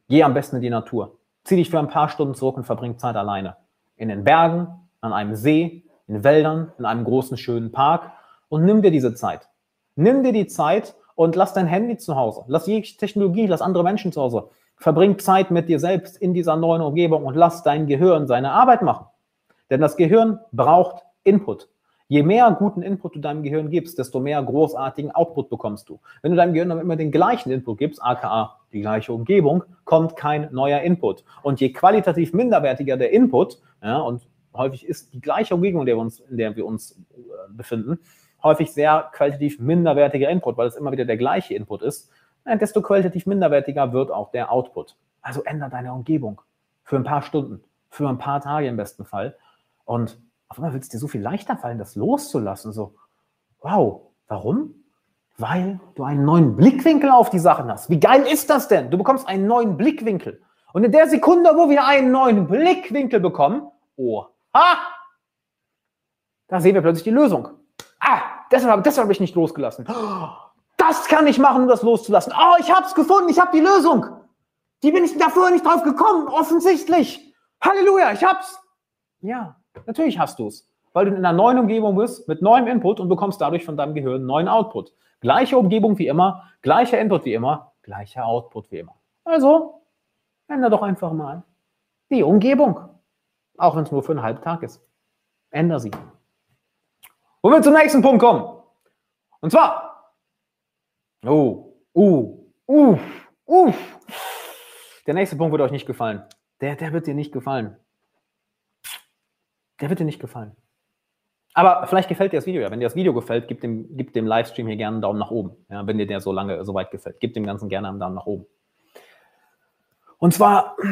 Geh am besten in die Natur. Zieh dich für ein paar Stunden zurück und verbring Zeit alleine in den Bergen, an einem See, in Wäldern, in einem großen, schönen Park und nimm dir diese Zeit. Nimm dir die Zeit und lass dein Handy zu Hause. Lass jegliche Technologie, lass andere Menschen zu Hause. Verbring Zeit mit dir selbst in dieser neuen Umgebung und lass dein Gehirn seine Arbeit machen. Denn das Gehirn braucht Input. Je mehr guten Input du deinem Gehirn gibst, desto mehr großartigen Output bekommst du. Wenn du deinem Gehirn aber immer den gleichen Input gibst, aka die gleiche Umgebung, kommt kein neuer Input. Und je qualitativ minderwertiger der Input, ja, und häufig ist die gleiche Umgebung, in der wir uns, in der wir uns äh, befinden, häufig sehr qualitativ minderwertiger Input, weil es immer wieder der gleiche Input ist, desto qualitativ minderwertiger wird auch der Output. Also ändere deine Umgebung für ein paar Stunden, für ein paar Tage im besten Fall. Und auf einmal wird es dir so viel leichter fallen, das loszulassen. So, wow, warum? Weil du einen neuen Blickwinkel auf die Sachen hast. Wie geil ist das denn? Du bekommst einen neuen Blickwinkel. Und in der Sekunde, wo wir einen neuen Blickwinkel bekommen, oh, ha, da sehen wir plötzlich die Lösung. Ah, deshalb, deshalb habe ich nicht losgelassen. Das kann ich machen, um das loszulassen. Oh, ich habe es gefunden, ich habe die Lösung. Die bin ich davor nicht drauf gekommen, offensichtlich. Halleluja, ich hab's. Ja, natürlich hast du es, weil du in einer neuen Umgebung bist, mit neuem Input und bekommst dadurch von deinem Gehirn neuen Output. Gleiche Umgebung wie immer, gleicher Input wie immer, gleicher Output wie immer. Also, ändere doch einfach mal die Umgebung. Auch wenn es nur für einen halben Tag ist. Ändere sie. Wo wir zum nächsten Punkt kommen. Und zwar, oh, uh, uff, uff. Der nächste Punkt wird euch nicht gefallen. Der, der wird dir nicht gefallen. Der wird dir nicht gefallen. Aber vielleicht gefällt dir das Video ja. Wenn dir das Video gefällt, gib dem, gib dem Livestream hier gerne einen Daumen nach oben. Ja, wenn dir der so lange, so weit gefällt. Gib dem Ganzen gerne einen Daumen nach oben. Und zwar,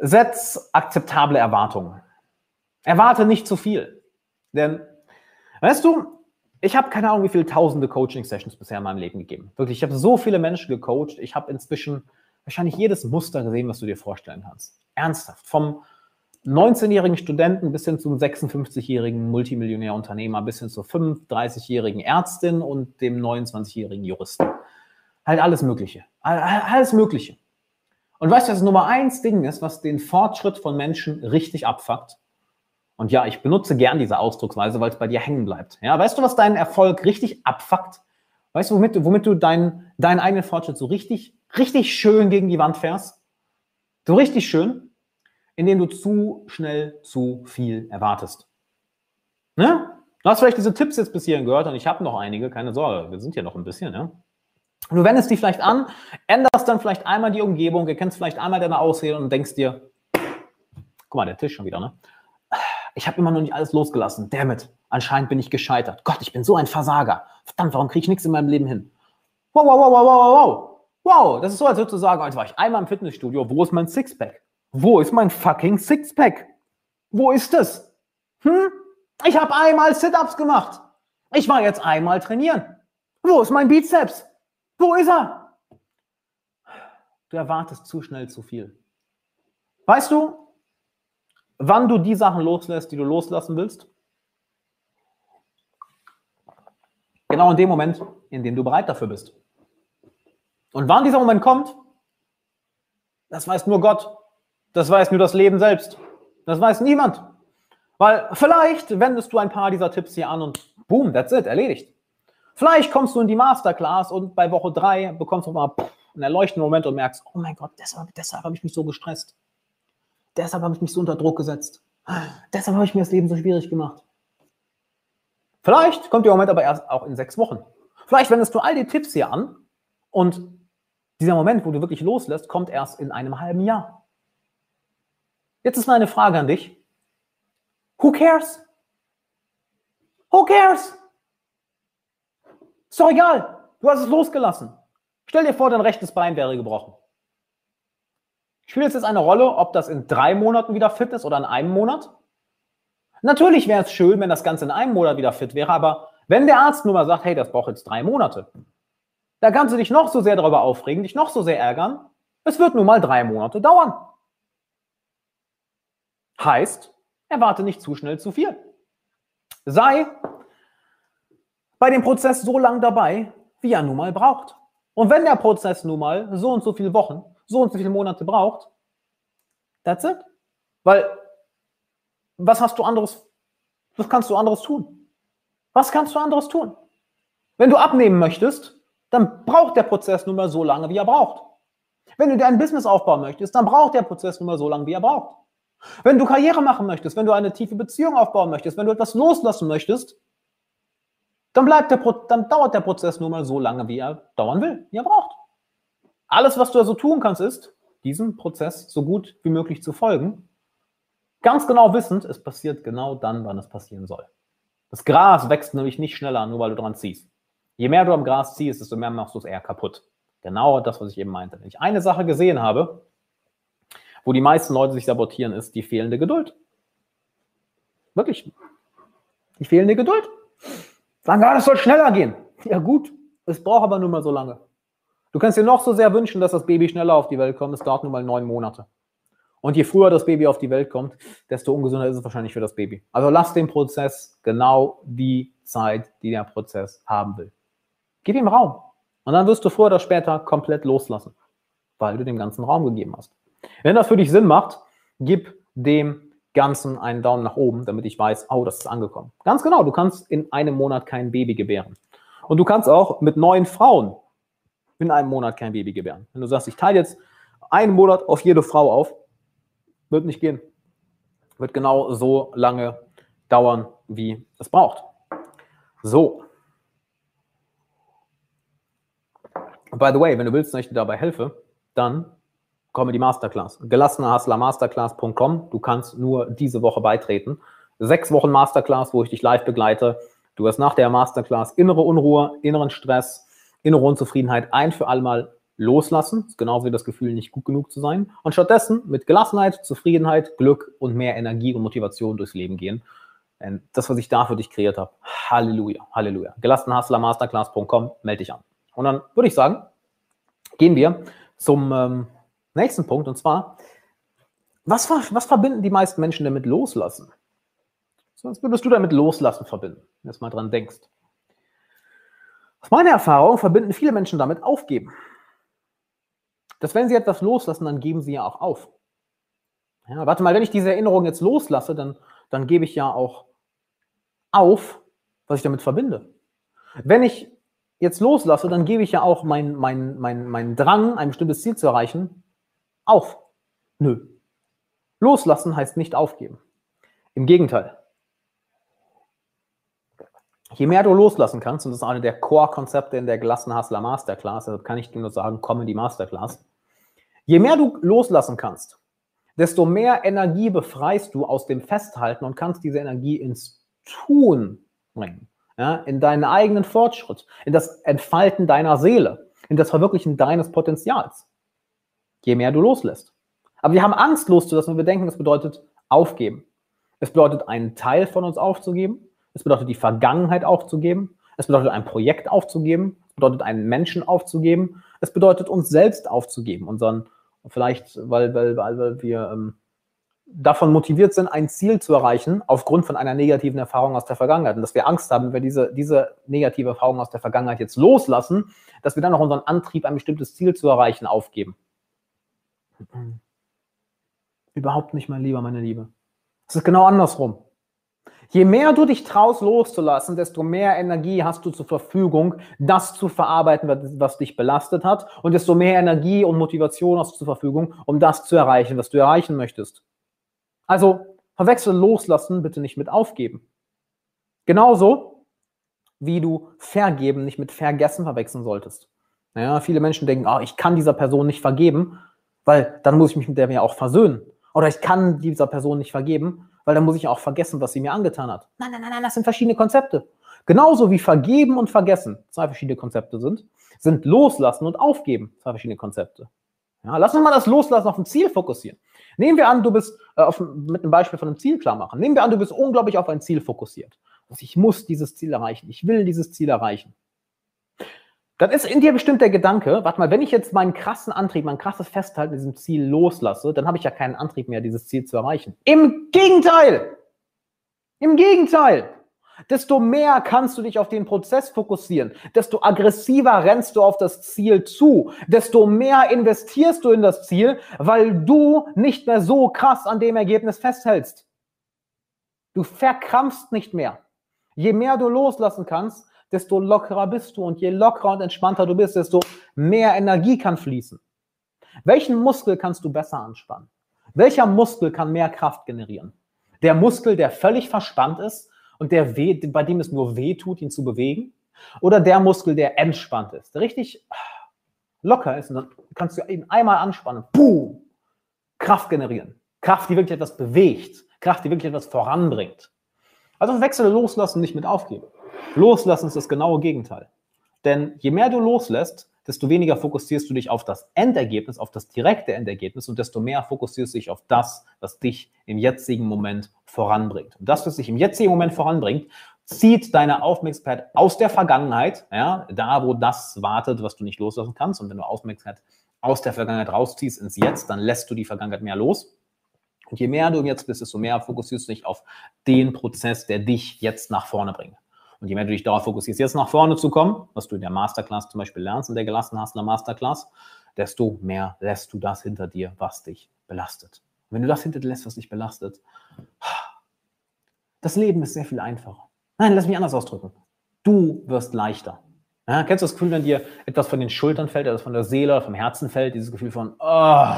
setz akzeptable Erwartungen. Erwarte nicht zu viel. Denn, weißt du, ich habe keine Ahnung, wie viele tausende Coaching-Sessions bisher in meinem Leben gegeben. Wirklich, ich habe so viele Menschen gecoacht. Ich habe inzwischen wahrscheinlich jedes Muster gesehen, was du dir vorstellen kannst. Ernsthaft. Vom 19-jährigen Studenten bis hin zum 56-jährigen Multimillionärunternehmer bis hin zur 35-jährigen Ärztin und dem 29-jährigen Juristen. Halt alles Mögliche. Alles Mögliche. Und weißt du, das Nummer eins Ding ist, was den Fortschritt von Menschen richtig abfuckt? Und ja, ich benutze gern diese Ausdrucksweise, weil es bei dir hängen bleibt. Ja, weißt du, was deinen Erfolg richtig abfuckt? Weißt du, womit, womit du deinen, deinen eigenen Fortschritt so richtig, richtig schön gegen die Wand fährst? So richtig schön, indem du zu schnell zu viel erwartest. Ne? Du hast vielleicht diese Tipps jetzt bis hierhin gehört und ich habe noch einige, keine Sorge, wir sind hier noch ein bisschen, ja. Du wendest die vielleicht an, änderst dann vielleicht einmal die Umgebung, erkennst vielleicht einmal deine Ausrede und denkst dir, guck mal, der Tisch schon wieder, ne? Ich habe immer noch nicht alles losgelassen. Damit. Anscheinend bin ich gescheitert. Gott, ich bin so ein Versager. Verdammt, warum kriege ich nichts in meinem Leben hin? Wow, wow, wow, wow, wow, wow. Wow, das ist so, als würdest du sagen, jetzt war ich einmal im Fitnessstudio. Wo ist mein Sixpack? Wo ist mein fucking Sixpack? Wo ist es? Hm? Ich habe einmal Sit-Ups gemacht. Ich war jetzt einmal trainieren. Wo ist mein Bizeps? Wo ist er? Du erwartest zu schnell zu viel. Weißt du, wann du die Sachen loslässt, die du loslassen willst? Genau in dem Moment, in dem du bereit dafür bist. Und wann dieser Moment kommt, das weiß nur Gott. Das weiß nur das Leben selbst. Das weiß niemand. Weil vielleicht wendest du ein paar dieser Tipps hier an und boom, that's it, erledigt. Vielleicht kommst du in die Masterclass und bei Woche drei bekommst du mal einen erleuchtenden Moment und merkst, oh mein Gott, deshalb, deshalb habe ich mich so gestresst. Deshalb habe ich mich so unter Druck gesetzt. Deshalb habe ich mir das Leben so schwierig gemacht. Vielleicht kommt der Moment aber erst auch in sechs Wochen. Vielleicht wendest du all die Tipps hier an und dieser Moment, wo du wirklich loslässt, kommt erst in einem halben Jahr. Jetzt ist meine Frage an dich. Who cares? Who cares? Ist doch egal. Du hast es losgelassen. Stell dir vor, dein rechtes Bein wäre gebrochen. Spielt es jetzt eine Rolle, ob das in drei Monaten wieder fit ist oder in einem Monat? Natürlich wäre es schön, wenn das Ganze in einem Monat wieder fit wäre, aber wenn der Arzt nur mal sagt, hey, das braucht jetzt drei Monate, da kannst du dich noch so sehr darüber aufregen, dich noch so sehr ärgern. Es wird nun mal drei Monate dauern. Heißt, erwarte nicht zu schnell zu viel. Sei bei dem Prozess so lang dabei, wie er nun mal braucht. Und wenn der Prozess nun mal so und so viele Wochen, so und so viele Monate braucht, that's it. Weil, was hast du anderes, was kannst du anderes tun? Was kannst du anderes tun? Wenn du abnehmen möchtest, dann braucht der Prozess nun mal so lange, wie er braucht. Wenn du dir ein Business aufbauen möchtest, dann braucht der Prozess nun mal so lange, wie er braucht. Wenn du Karriere machen möchtest, wenn du eine tiefe Beziehung aufbauen möchtest, wenn du etwas loslassen möchtest, dann, bleibt der, dann dauert der Prozess nur mal so lange, wie er dauern will, wie er braucht. Alles, was du also tun kannst, ist, diesem Prozess so gut wie möglich zu folgen, ganz genau wissend, es passiert genau dann, wann es passieren soll. Das Gras wächst nämlich nicht schneller, nur weil du dran ziehst. Je mehr du am Gras ziehst, desto mehr machst du es eher kaputt. Genau das, was ich eben meinte. Wenn ich eine Sache gesehen habe, wo die meisten Leute sich sabotieren, ist die fehlende Geduld. Wirklich. Die fehlende Geduld. Sagen, ah, das soll schneller gehen. Ja gut, es braucht aber nur mal so lange. Du kannst dir noch so sehr wünschen, dass das Baby schneller auf die Welt kommt. Es dauert nur mal neun Monate. Und je früher das Baby auf die Welt kommt, desto ungesünder ist es wahrscheinlich für das Baby. Also lass dem Prozess genau die Zeit, die der Prozess haben will. Gib ihm Raum. Und dann wirst du früher oder später komplett loslassen, weil du dem ganzen Raum gegeben hast. Wenn das für dich Sinn macht, gib dem Ganzen einen Daumen nach oben, damit ich weiß, oh, das ist angekommen. Ganz genau, du kannst in einem Monat kein Baby gebären. Und du kannst auch mit neun Frauen in einem Monat kein Baby gebären. Wenn du sagst, ich teile jetzt einen Monat auf jede Frau auf, wird nicht gehen. Wird genau so lange dauern, wie es braucht. So. By the way, wenn du willst, dass ich dir dabei helfe, dann komme die Masterclass. Gelassenerhustlermasterclass.com. Du kannst nur diese Woche beitreten. Sechs Wochen Masterclass, wo ich dich live begleite. Du wirst nach der Masterclass innere Unruhe, inneren Stress, innere Unzufriedenheit ein für allemal loslassen. Das ist genauso wie das Gefühl, nicht gut genug zu sein. Und stattdessen mit Gelassenheit, Zufriedenheit, Glück und mehr Energie und Motivation durchs Leben gehen. Denn das, was ich da für dich kreiert habe, Halleluja, Halleluja. Gelassenhustlermasterclass.com, melde dich an. Und dann würde ich sagen, gehen wir zum ähm, nächsten Punkt und zwar, was, was verbinden die meisten Menschen damit loslassen? Was würdest du damit loslassen verbinden, wenn du mal dran denkst? Aus meiner Erfahrung verbinden viele Menschen damit aufgeben. Dass wenn sie etwas loslassen, dann geben sie ja auch auf. Ja, warte mal, wenn ich diese Erinnerung jetzt loslasse, dann, dann gebe ich ja auch auf, was ich damit verbinde. Wenn ich jetzt loslasse, dann gebe ich ja auch meinen mein, mein, mein Drang, ein bestimmtes Ziel zu erreichen, auf. Nö. Loslassen heißt nicht aufgeben. Im Gegenteil. Je mehr du loslassen kannst, und das ist eine der Core-Konzepte in der Gelassenhassler Masterclass, deshalb kann ich dir nur sagen, komm in die Masterclass. Je mehr du loslassen kannst, desto mehr Energie befreist du aus dem Festhalten und kannst diese Energie ins Tun bringen. Ja, in deinen eigenen Fortschritt, in das Entfalten deiner Seele, in das Verwirklichen deines Potenzials je mehr du loslässt. Aber wir haben Angst loszulassen und wir denken, das bedeutet aufgeben. Es bedeutet, einen Teil von uns aufzugeben. Es bedeutet, die Vergangenheit aufzugeben. Es bedeutet, ein Projekt aufzugeben. Es bedeutet, einen Menschen aufzugeben. Es bedeutet, uns selbst aufzugeben. Unseren, vielleicht, weil, weil, weil wir ähm, davon motiviert sind, ein Ziel zu erreichen, aufgrund von einer negativen Erfahrung aus der Vergangenheit. Und dass wir Angst haben, wenn wir diese, diese negative Erfahrung aus der Vergangenheit jetzt loslassen, dass wir dann auch unseren Antrieb, ein bestimmtes Ziel zu erreichen, aufgeben. Überhaupt nicht, mein Lieber, meine Liebe. Es ist genau andersrum. Je mehr du dich traust loszulassen, desto mehr Energie hast du zur Verfügung, das zu verarbeiten, was dich belastet hat. Und desto mehr Energie und Motivation hast du zur Verfügung, um das zu erreichen, was du erreichen möchtest. Also verwechsel loslassen bitte nicht mit aufgeben. Genauso wie du vergeben nicht mit vergessen verwechseln solltest. Naja, viele Menschen denken, oh, ich kann dieser Person nicht vergeben, weil dann muss ich mich mit der mir auch versöhnen. Oder ich kann dieser Person nicht vergeben, weil dann muss ich auch vergessen, was sie mir angetan hat. Nein, nein, nein, nein, das sind verschiedene Konzepte. Genauso wie vergeben und vergessen zwei verschiedene Konzepte sind, sind loslassen und aufgeben zwei verschiedene Konzepte. Ja, lass uns mal das Loslassen auf ein Ziel fokussieren. Nehmen wir an, du bist äh, auf, mit einem Beispiel von einem Ziel klar machen. Nehmen wir an, du bist unglaublich auf ein Ziel fokussiert. Also ich muss dieses Ziel erreichen. Ich will dieses Ziel erreichen dann ist in dir bestimmt der Gedanke, warte mal, wenn ich jetzt meinen krassen Antrieb, mein krasses Festhalten diesem Ziel loslasse, dann habe ich ja keinen Antrieb mehr, dieses Ziel zu erreichen. Im Gegenteil! Im Gegenteil! Desto mehr kannst du dich auf den Prozess fokussieren, desto aggressiver rennst du auf das Ziel zu, desto mehr investierst du in das Ziel, weil du nicht mehr so krass an dem Ergebnis festhältst. Du verkrampfst nicht mehr. Je mehr du loslassen kannst, desto lockerer bist du. Und je lockerer und entspannter du bist, desto mehr Energie kann fließen. Welchen Muskel kannst du besser anspannen? Welcher Muskel kann mehr Kraft generieren? Der Muskel, der völlig verspannt ist und der weh, bei dem es nur weh tut, ihn zu bewegen? Oder der Muskel, der entspannt ist, der richtig locker ist und dann kannst du ihn einmal anspannen, boom, Kraft generieren. Kraft, die wirklich etwas bewegt. Kraft, die wirklich etwas voranbringt. Also wechsle loslassen, nicht mit aufgeben. Loslassen ist das genaue Gegenteil. Denn je mehr du loslässt, desto weniger fokussierst du dich auf das Endergebnis, auf das direkte Endergebnis und desto mehr fokussierst du dich auf das, was dich im jetzigen Moment voranbringt. Und das, was dich im jetzigen Moment voranbringt, zieht deine Aufmerksamkeit aus der Vergangenheit, ja, da wo das wartet, was du nicht loslassen kannst. Und wenn du Aufmerksamkeit aus der Vergangenheit rausziehst ins Jetzt, dann lässt du die Vergangenheit mehr los. Und je mehr du jetzt bist, desto mehr fokussierst du dich auf den Prozess, der dich jetzt nach vorne bringt. Und je mehr du dich darauf fokussierst, jetzt nach vorne zu kommen, was du in der Masterclass zum Beispiel lernst, in der gelassen hast in der Masterclass, desto mehr lässt du das hinter dir, was dich belastet. Und wenn du das hinter dir lässt, was dich belastet, das Leben ist sehr viel einfacher. Nein, lass mich anders ausdrücken. Du wirst leichter. Ja, kennst du das Gefühl, wenn dir etwas von den Schultern fällt, etwas von der Seele oder vom Herzen fällt, dieses Gefühl von oh,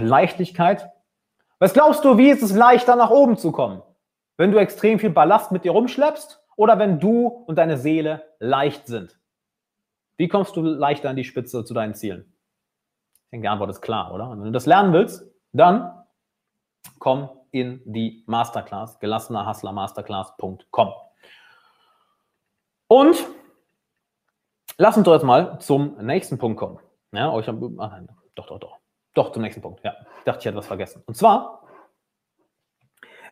Leichtigkeit? Was glaubst du, wie ist es leichter, nach oben zu kommen? Wenn du extrem viel Ballast mit dir rumschleppst oder wenn du und deine Seele leicht sind? Wie kommst du leichter an die Spitze zu deinen Zielen? Ich denke, die Antwort ist klar, oder? Und wenn du das lernen willst, dann komm in die Masterclass, gelassenerhustlermasterclass.com. Und lass uns doch jetzt mal zum nächsten Punkt kommen. Ja, euch haben, ach nein, doch, doch, doch. Doch, zum nächsten Punkt. Ja, ich dachte, ich hätte was vergessen. Und zwar,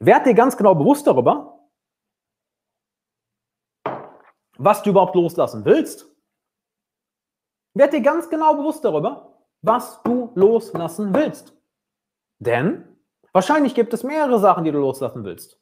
werd dir ganz genau bewusst darüber, was du überhaupt loslassen willst. Werd dir ganz genau bewusst darüber, was du loslassen willst. Denn wahrscheinlich gibt es mehrere Sachen, die du loslassen willst.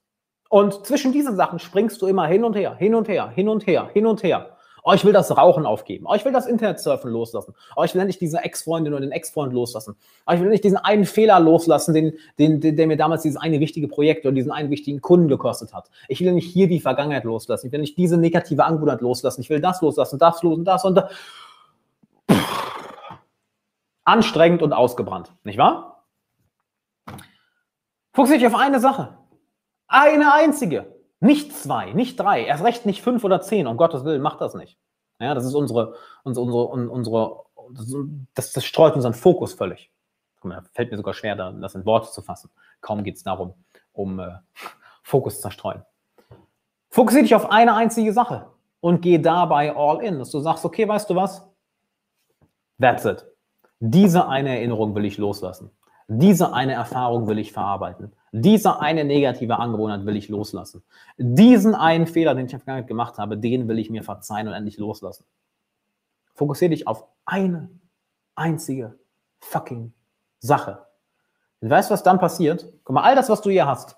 Und zwischen diesen Sachen springst du immer hin und her, hin und her, hin und her, hin und her. Oh, ich will das Rauchen aufgeben. Oh, ich will das Internetsurfen loslassen. Oh, ich will endlich diese Ex-Freundin oder den Ex-Freund loslassen. Oh, ich will endlich diesen einen Fehler loslassen, den, den, den, der mir damals dieses eine wichtige Projekt oder diesen einen wichtigen Kunden gekostet hat. Ich will nicht hier die Vergangenheit loslassen. Ich will nicht diese negative Angewohnheit loslassen. Ich will das loslassen, das loslassen, das und das. Anstrengend und ausgebrannt, nicht wahr? Fokussiere dich auf eine Sache. Eine einzige. Nicht zwei, nicht drei, erst recht nicht fünf oder zehn. Um Gottes Willen, macht das nicht. Ja, das ist unsere, unsere, unsere, das, das streut unseren Fokus völlig. Fällt mir sogar schwer, das in Worte zu fassen. Kaum geht es darum, um äh, Fokus zu zerstreuen. Fokussiere dich auf eine einzige Sache und geh dabei all in, dass du sagst, okay, weißt du was? That's it. Diese eine Erinnerung will ich loslassen. Diese eine Erfahrung will ich verarbeiten. Diese eine negative Angewohnheit will ich loslassen. Diesen einen Fehler, den ich in der Vergangenheit gemacht habe, den will ich mir verzeihen und endlich loslassen. Fokussiere dich auf eine einzige fucking Sache. Und weißt du, was dann passiert? Guck mal, all das, was du hier hast,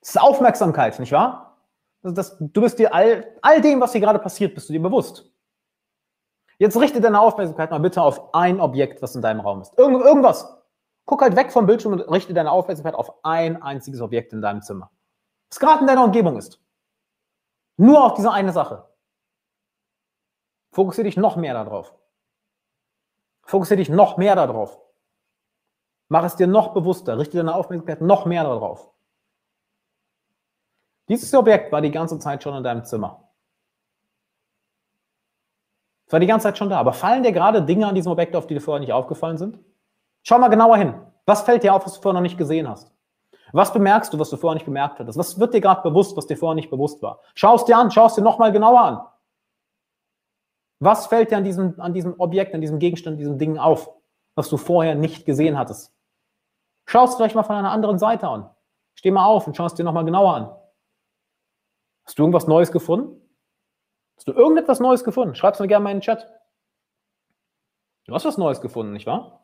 ist Aufmerksamkeit, nicht wahr? Das, das, du bist dir all, all dem, was hier gerade passiert, bist du dir bewusst. Jetzt richte deine Aufmerksamkeit mal bitte auf ein Objekt, was in deinem Raum ist. Irgend, irgendwas. Guck halt weg vom Bildschirm und richte deine Aufmerksamkeit auf ein einziges Objekt in deinem Zimmer. Was gerade in deiner Umgebung ist. Nur auf diese eine Sache. Fokussiere dich noch mehr darauf. Fokussiere dich noch mehr darauf. Mach es dir noch bewusster. Richte deine Aufmerksamkeit noch mehr darauf. Dieses Objekt war die ganze Zeit schon in deinem Zimmer. Es war die ganze Zeit schon da. Aber fallen dir gerade Dinge an diesem Objekt auf, die dir vorher nicht aufgefallen sind? Schau mal genauer hin. Was fällt dir auf, was du vorher noch nicht gesehen hast? Was bemerkst du, was du vorher nicht bemerkt hattest? Was wird dir gerade bewusst, was dir vorher nicht bewusst war? Schau es dir an, schau es dir nochmal genauer an. Was fällt dir an diesem, an diesem Objekt, an diesem Gegenstand, diesem Ding auf, was du vorher nicht gesehen hattest? Schau es vielleicht mal von einer anderen Seite an. Steh mal auf und schau es dir nochmal genauer an. Hast du irgendwas Neues gefunden? Hast du irgendetwas Neues gefunden? Schreib es mir gerne mal in den Chat. Du hast was Neues gefunden, nicht wahr?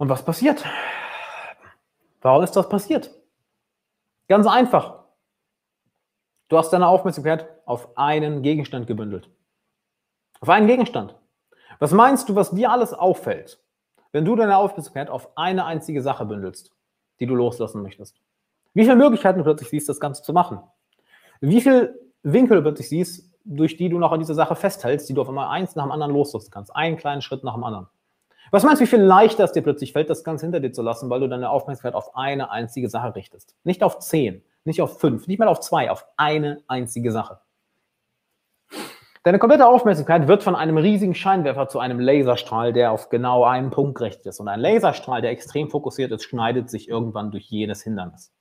Und was passiert? Warum ist das passiert? Ganz einfach. Du hast deine Aufmerksamkeit auf einen Gegenstand gebündelt. Auf einen Gegenstand. Was meinst du, was dir alles auffällt, wenn du deine Aufmerksamkeit auf eine einzige Sache bündelst, die du loslassen möchtest? Wie viele Möglichkeiten plötzlich siehst, das Ganze zu machen? Wie viele Winkel plötzlich siehst, durch die du noch an dieser Sache festhältst, die du auf einmal eins nach dem anderen loslassen kannst? Einen kleinen Schritt nach dem anderen. Was meinst du, wie viel leichter es dir plötzlich fällt, das Ganze hinter dir zu lassen, weil du deine Aufmerksamkeit auf eine einzige Sache richtest? Nicht auf zehn, nicht auf fünf, nicht mal auf zwei, auf eine einzige Sache. Deine komplette Aufmerksamkeit wird von einem riesigen Scheinwerfer zu einem Laserstrahl, der auf genau einen Punkt gerichtet ist. Und ein Laserstrahl, der extrem fokussiert ist, schneidet sich irgendwann durch jedes Hindernis.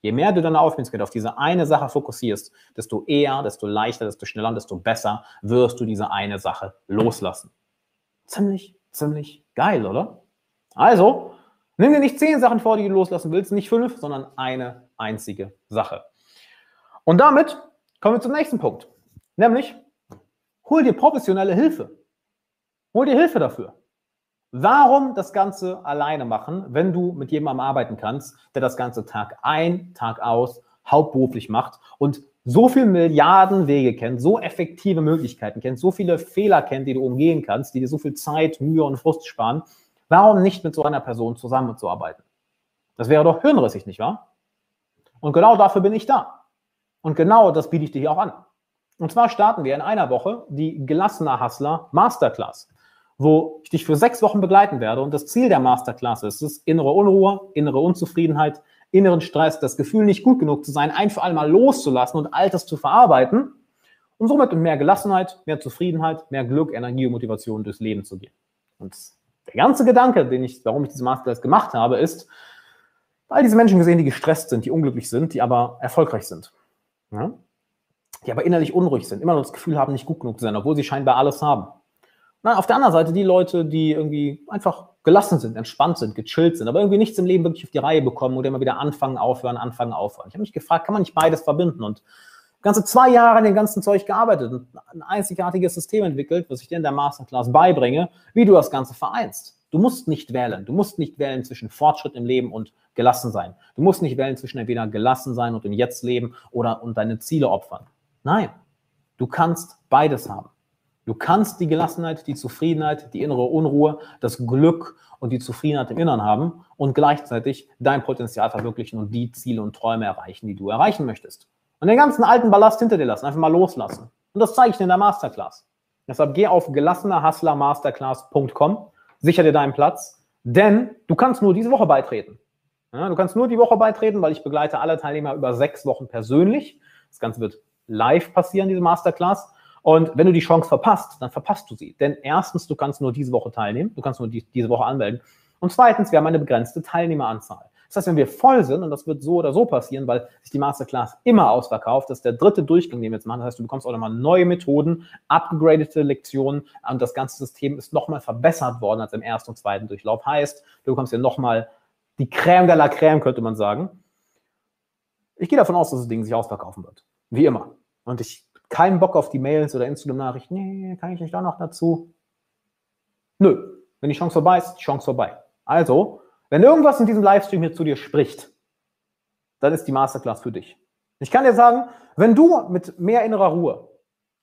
Je mehr du deine Aufmerksamkeit auf diese eine Sache fokussierst, desto eher, desto leichter, desto schneller und desto besser wirst du diese eine Sache loslassen. Ziemlich Ziemlich geil, oder? Also, nimm dir nicht zehn Sachen vor, die du loslassen willst, nicht fünf, sondern eine einzige Sache. Und damit kommen wir zum nächsten Punkt. Nämlich, hol dir professionelle Hilfe. Hol dir Hilfe dafür. Warum das Ganze alleine machen, wenn du mit jemandem arbeiten kannst, der das Ganze Tag ein, Tag aus hauptberuflich macht und so viele Milliarden Wege kennt, so effektive Möglichkeiten kennt, so viele Fehler kennt, die du umgehen kannst, die dir so viel Zeit, Mühe und Frust sparen, warum nicht mit so einer Person zusammenzuarbeiten? Das wäre doch hirnrissig, nicht wahr? Und genau dafür bin ich da. Und genau das biete ich dir hier auch an. Und zwar starten wir in einer Woche die Gelassener Hustler Masterclass wo ich dich für sechs Wochen begleiten werde. Und das Ziel der Masterclass ist es, innere Unruhe, innere Unzufriedenheit, inneren Stress, das Gefühl, nicht gut genug zu sein, ein für alle Mal loszulassen und Altes zu verarbeiten, um somit mit mehr Gelassenheit, mehr Zufriedenheit, mehr Glück, Energie und Motivation durchs Leben zu gehen. Und der ganze Gedanke, den ich, warum ich diese Masterclass gemacht habe, ist, all diese Menschen gesehen, die gestresst sind, die unglücklich sind, die aber erfolgreich sind. Ja? Die aber innerlich unruhig sind, immer noch das Gefühl haben, nicht gut genug zu sein, obwohl sie scheinbar alles haben. Na, auf der anderen Seite die Leute, die irgendwie einfach gelassen sind, entspannt sind, gechillt sind, aber irgendwie nichts im Leben wirklich auf die Reihe bekommen oder immer wieder anfangen, aufhören, anfangen, aufhören. Ich habe mich gefragt, kann man nicht beides verbinden? Und ganze zwei Jahre an dem ganzen Zeug gearbeitet und ein einzigartiges System entwickelt, was ich dir in der Masterclass beibringe, wie du das Ganze vereinst. Du musst nicht wählen. Du musst nicht wählen zwischen Fortschritt im Leben und gelassen sein. Du musst nicht wählen zwischen entweder gelassen sein und im Jetzt leben oder und deine Ziele opfern. Nein, du kannst beides haben. Du kannst die Gelassenheit, die Zufriedenheit, die innere Unruhe, das Glück und die Zufriedenheit im Inneren haben und gleichzeitig dein Potenzial verwirklichen und die Ziele und Träume erreichen, die du erreichen möchtest. Und den ganzen alten Ballast hinter dir lassen, einfach mal loslassen. Und das zeige ich dir in der Masterclass. Deshalb geh auf gelassenerhustlermasterclass.com, sicher dir deinen Platz, denn du kannst nur diese Woche beitreten. Ja, du kannst nur die Woche beitreten, weil ich begleite alle Teilnehmer über sechs Wochen persönlich. Das Ganze wird live passieren, diese Masterclass. Und wenn du die Chance verpasst, dann verpasst du sie. Denn erstens, du kannst nur diese Woche teilnehmen, du kannst nur die, diese Woche anmelden. Und zweitens, wir haben eine begrenzte Teilnehmeranzahl. Das heißt, wenn wir voll sind, und das wird so oder so passieren, weil sich die Masterclass immer ausverkauft, das ist der dritte Durchgang, den wir jetzt machen. Das heißt, du bekommst auch nochmal neue Methoden, upgradete Lektionen und das ganze System ist nochmal verbessert worden als im ersten und zweiten Durchlauf. Heißt, du bekommst ja nochmal die Crème de la Crème, könnte man sagen. Ich gehe davon aus, dass das Ding sich ausverkaufen wird. Wie immer. Und ich keinen Bock auf die Mails oder Instagram-Nachrichten. Nee, kann ich nicht auch noch dazu? Nö. Wenn die Chance vorbei ist, die Chance vorbei. Also, wenn irgendwas in diesem Livestream hier zu dir spricht, dann ist die Masterclass für dich. Ich kann dir sagen, wenn du mit mehr innerer Ruhe,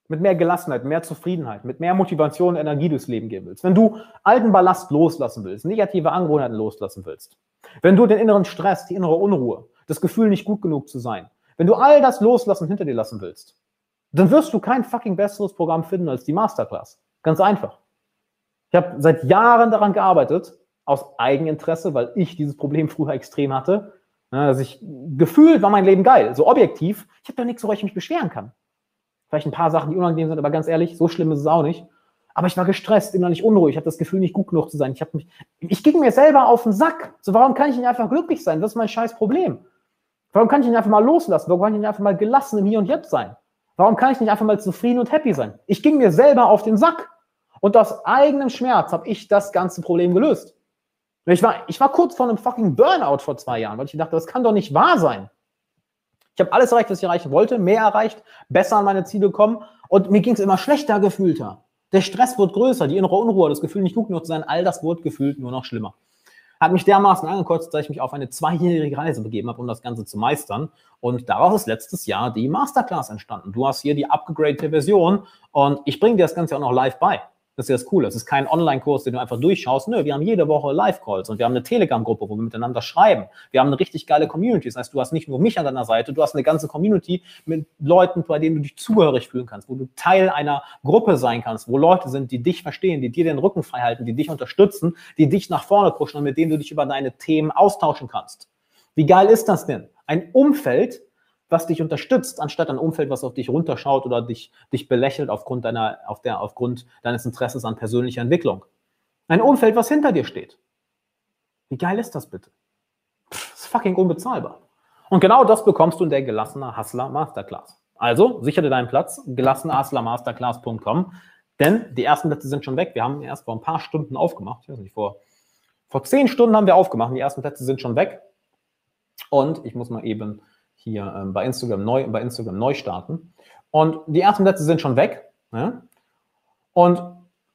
mit mehr Gelassenheit, mehr Zufriedenheit, mit mehr Motivation und Energie durchs Leben gehen willst, wenn du alten Ballast loslassen willst, negative Angewohnheiten loslassen willst, wenn du den inneren Stress, die innere Unruhe, das Gefühl, nicht gut genug zu sein, wenn du all das loslassen hinter dir lassen willst, dann wirst du kein fucking besseres Programm finden als die Masterclass. Ganz einfach. Ich habe seit Jahren daran gearbeitet, aus Eigeninteresse, weil ich dieses Problem früher extrem hatte, dass ich gefühlt war mein Leben geil, so objektiv. Ich habe da nichts, worüber ich mich beschweren kann. Vielleicht ein paar Sachen, die unangenehm sind, aber ganz ehrlich, so schlimm ist es auch nicht. Aber ich war gestresst, innerlich unruhig, ich habe das Gefühl, nicht gut genug zu sein. Ich, mich, ich ging mir selber auf den Sack. So, warum kann ich nicht einfach glücklich sein? Das ist mein scheiß Problem. Warum kann ich nicht einfach mal loslassen? Warum kann ich nicht einfach mal gelassen im Hier und Jetzt sein? Warum kann ich nicht einfach mal zufrieden und happy sein? Ich ging mir selber auf den Sack. Und aus eigenem Schmerz habe ich das ganze Problem gelöst. Ich war, ich war kurz vor einem fucking Burnout vor zwei Jahren, weil ich dachte, das kann doch nicht wahr sein. Ich habe alles erreicht, was ich erreichen wollte, mehr erreicht, besser an meine Ziele gekommen und mir ging es immer schlechter gefühlter. Der Stress wird größer, die innere Unruhe, das Gefühl, nicht gut genug zu sein, all das wird gefühlt nur noch schlimmer hat mich dermaßen angekotzt, dass ich mich auf eine zweijährige Reise begeben habe, um das Ganze zu meistern. Und daraus ist letztes Jahr die Masterclass entstanden. Du hast hier die upgradete Version und ich bringe dir das Ganze auch noch live bei. Das ist ja das Coole. Es ist kein Online-Kurs, den du einfach durchschaust. Nö, wir haben jede Woche Live-Calls und wir haben eine Telegram-Gruppe, wo wir miteinander schreiben. Wir haben eine richtig geile Community. Das heißt, du hast nicht nur mich an deiner Seite, du hast eine ganze Community mit Leuten, bei denen du dich zugehörig fühlen kannst, wo du Teil einer Gruppe sein kannst, wo Leute sind, die dich verstehen, die dir den Rücken frei halten, die dich unterstützen, die dich nach vorne pushen und mit denen du dich über deine Themen austauschen kannst. Wie geil ist das denn? Ein Umfeld, was dich unterstützt, anstatt ein Umfeld, was auf dich runterschaut oder dich, dich belächelt aufgrund, deiner, auf der, aufgrund deines Interesses an persönlicher Entwicklung. Ein Umfeld, was hinter dir steht. Wie geil ist das bitte? Pff, ist fucking unbezahlbar. Und genau das bekommst du in der Gelassene Hustler Masterclass. Also sichere deinen Platz, gelassenehustlermasterclass.com, denn die ersten Plätze sind schon weg. Wir haben erst vor ein paar Stunden aufgemacht. Ich weiß nicht, vor, vor zehn Stunden haben wir aufgemacht. Die ersten Plätze sind schon weg. Und ich muss mal eben hier ähm, bei, Instagram neu, bei Instagram neu starten. Und die ersten Plätze sind schon weg. Ne? Und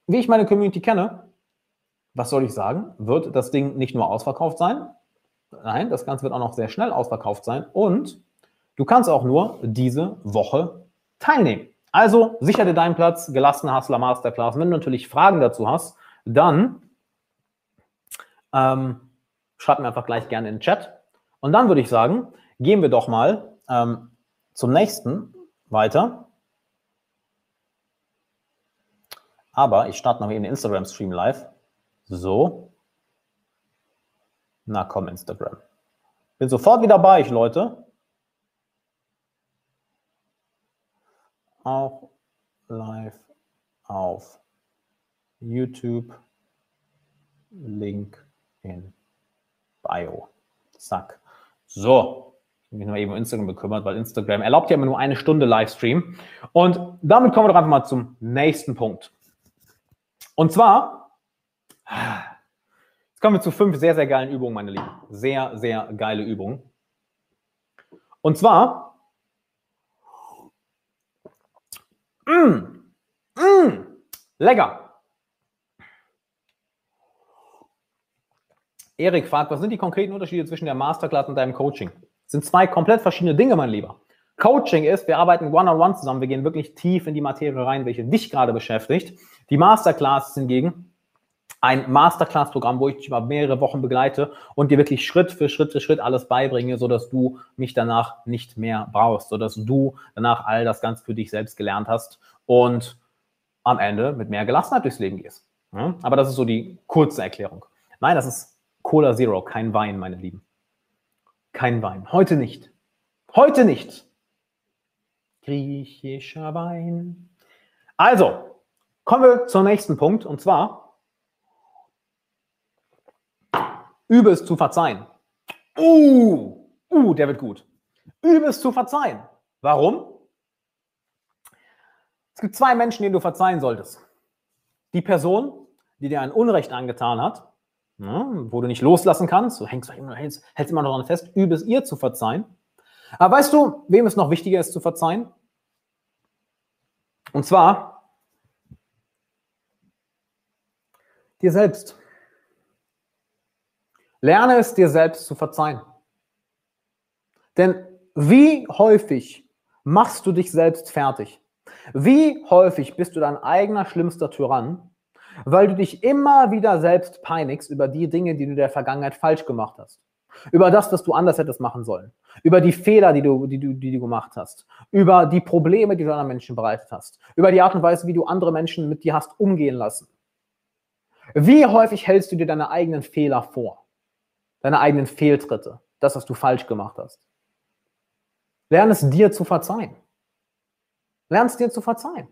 wie ich meine Community kenne, was soll ich sagen, wird das Ding nicht nur ausverkauft sein, nein, das Ganze wird auch noch sehr schnell ausverkauft sein und du kannst auch nur diese Woche teilnehmen. Also sicher dir deinen Platz, gelassene Hustler Masterclass. Wenn du natürlich Fragen dazu hast, dann ähm, schreib mir einfach gleich gerne in den Chat. Und dann würde ich sagen, gehen wir doch mal ähm, zum nächsten weiter. Aber ich starte noch eben den Instagram-Stream live. So. Na komm, Instagram. Bin sofort wieder bei euch, Leute. Auch live auf YouTube. Link in Bio. Zack. So. Ich mich noch eben um Instagram bekümmert, weil Instagram erlaubt ja immer nur eine Stunde Livestream. Und damit kommen wir doch einfach mal zum nächsten Punkt. Und zwar, jetzt kommen wir zu fünf sehr, sehr geilen Übungen, meine Lieben. Sehr, sehr geile Übungen. Und zwar, mh, mh, lecker. Erik fragt, was sind die konkreten Unterschiede zwischen der Masterclass und deinem Coaching? Sind zwei komplett verschiedene Dinge, mein Lieber. Coaching ist, wir arbeiten one-on-one -on -one zusammen, wir gehen wirklich tief in die Materie rein, welche dich gerade beschäftigt. Die Masterclass ist hingegen ein Masterclass-Programm, wo ich dich über mehrere Wochen begleite und dir wirklich Schritt für Schritt für Schritt alles beibringe, sodass du mich danach nicht mehr brauchst, sodass du danach all das ganz für dich selbst gelernt hast und am Ende mit mehr Gelassenheit durchs Leben gehst. Aber das ist so die kurze Erklärung. Nein, das ist Cola Zero, kein Wein, meine Lieben. Kein Wein. Heute nicht. Heute nicht. Griechischer Wein. Also, kommen wir zum nächsten Punkt und zwar übe es zu verzeihen. Uh, uh, der wird gut. Übe es zu verzeihen. Warum? Es gibt zwei Menschen, denen du verzeihen solltest. Die Person, die dir ein Unrecht angetan hat ja, wo du nicht loslassen kannst, du hängst, hältst, hältst immer noch daran fest, übe ihr zu verzeihen. Aber weißt du, wem es noch wichtiger ist zu verzeihen? Und zwar dir selbst. Lerne es dir selbst zu verzeihen. Denn wie häufig machst du dich selbst fertig? Wie häufig bist du dein eigener schlimmster Tyrann weil du dich immer wieder selbst peinigst über die Dinge, die du der Vergangenheit falsch gemacht hast. Über das, was du anders hättest machen sollen. Über die Fehler, die du, die, du, die du gemacht hast. Über die Probleme, die du anderen Menschen bereitet hast. Über die Art und Weise, wie du andere Menschen mit dir hast umgehen lassen. Wie häufig hältst du dir deine eigenen Fehler vor? Deine eigenen Fehltritte? Das, was du falsch gemacht hast. Lerne es dir zu verzeihen. Lerne es dir zu verzeihen.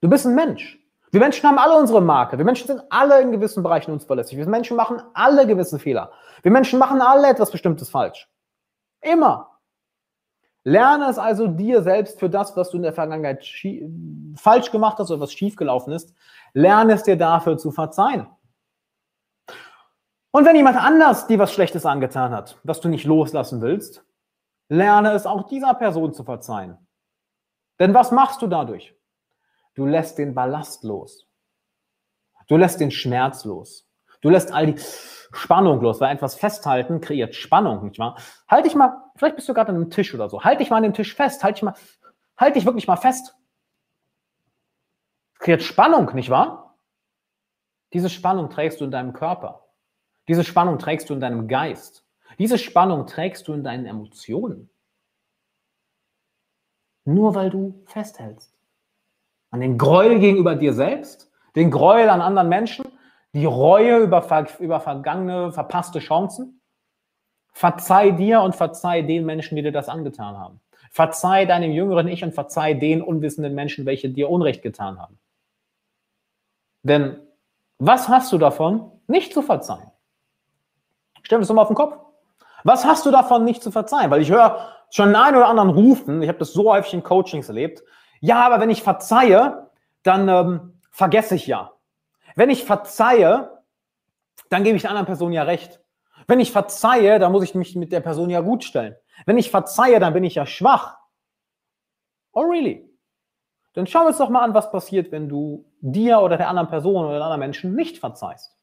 Du bist ein Mensch. Wir Menschen haben alle unsere Marke. Wir Menschen sind alle in gewissen Bereichen uns verlässlich. Wir Menschen machen alle gewisse Fehler. Wir Menschen machen alle etwas Bestimmtes falsch. Immer. Lerne es also dir selbst für das, was du in der Vergangenheit falsch gemacht hast oder was schiefgelaufen ist. Lerne es dir dafür zu verzeihen. Und wenn jemand anders dir was Schlechtes angetan hat, was du nicht loslassen willst, lerne es auch dieser Person zu verzeihen. Denn was machst du dadurch? Du lässt den Ballast los. Du lässt den Schmerz los. Du lässt all die Spannung los, weil etwas festhalten kreiert Spannung, nicht wahr? Halt dich mal, vielleicht bist du gerade an einem Tisch oder so. Halt dich mal an dem Tisch fest. Halt dich mal, halt dich wirklich mal fest. Kreiert Spannung, nicht wahr? Diese Spannung trägst du in deinem Körper. Diese Spannung trägst du in deinem Geist. Diese Spannung trägst du in deinen Emotionen. Nur weil du festhältst an den Gräuel gegenüber dir selbst, den Gräuel an anderen Menschen, die Reue über, über vergangene, verpasste Chancen. Verzeih dir und verzeih den Menschen, die dir das angetan haben. Verzeih deinem jüngeren Ich und verzeih den unwissenden Menschen, welche dir Unrecht getan haben. Denn was hast du davon, nicht zu verzeihen? Stell das doch mal auf den Kopf. Was hast du davon, nicht zu verzeihen? Weil ich höre schon einen oder anderen rufen, ich habe das so häufig in Coachings erlebt, ja, aber wenn ich verzeihe, dann ähm, vergesse ich ja. Wenn ich verzeihe, dann gebe ich der anderen Person ja recht. Wenn ich verzeihe, dann muss ich mich mit der Person ja gut stellen. Wenn ich verzeihe, dann bin ich ja schwach. Oh, really? dann schauen wir uns doch mal an, was passiert, wenn du dir oder der anderen Person oder den anderen Menschen nicht verzeihst.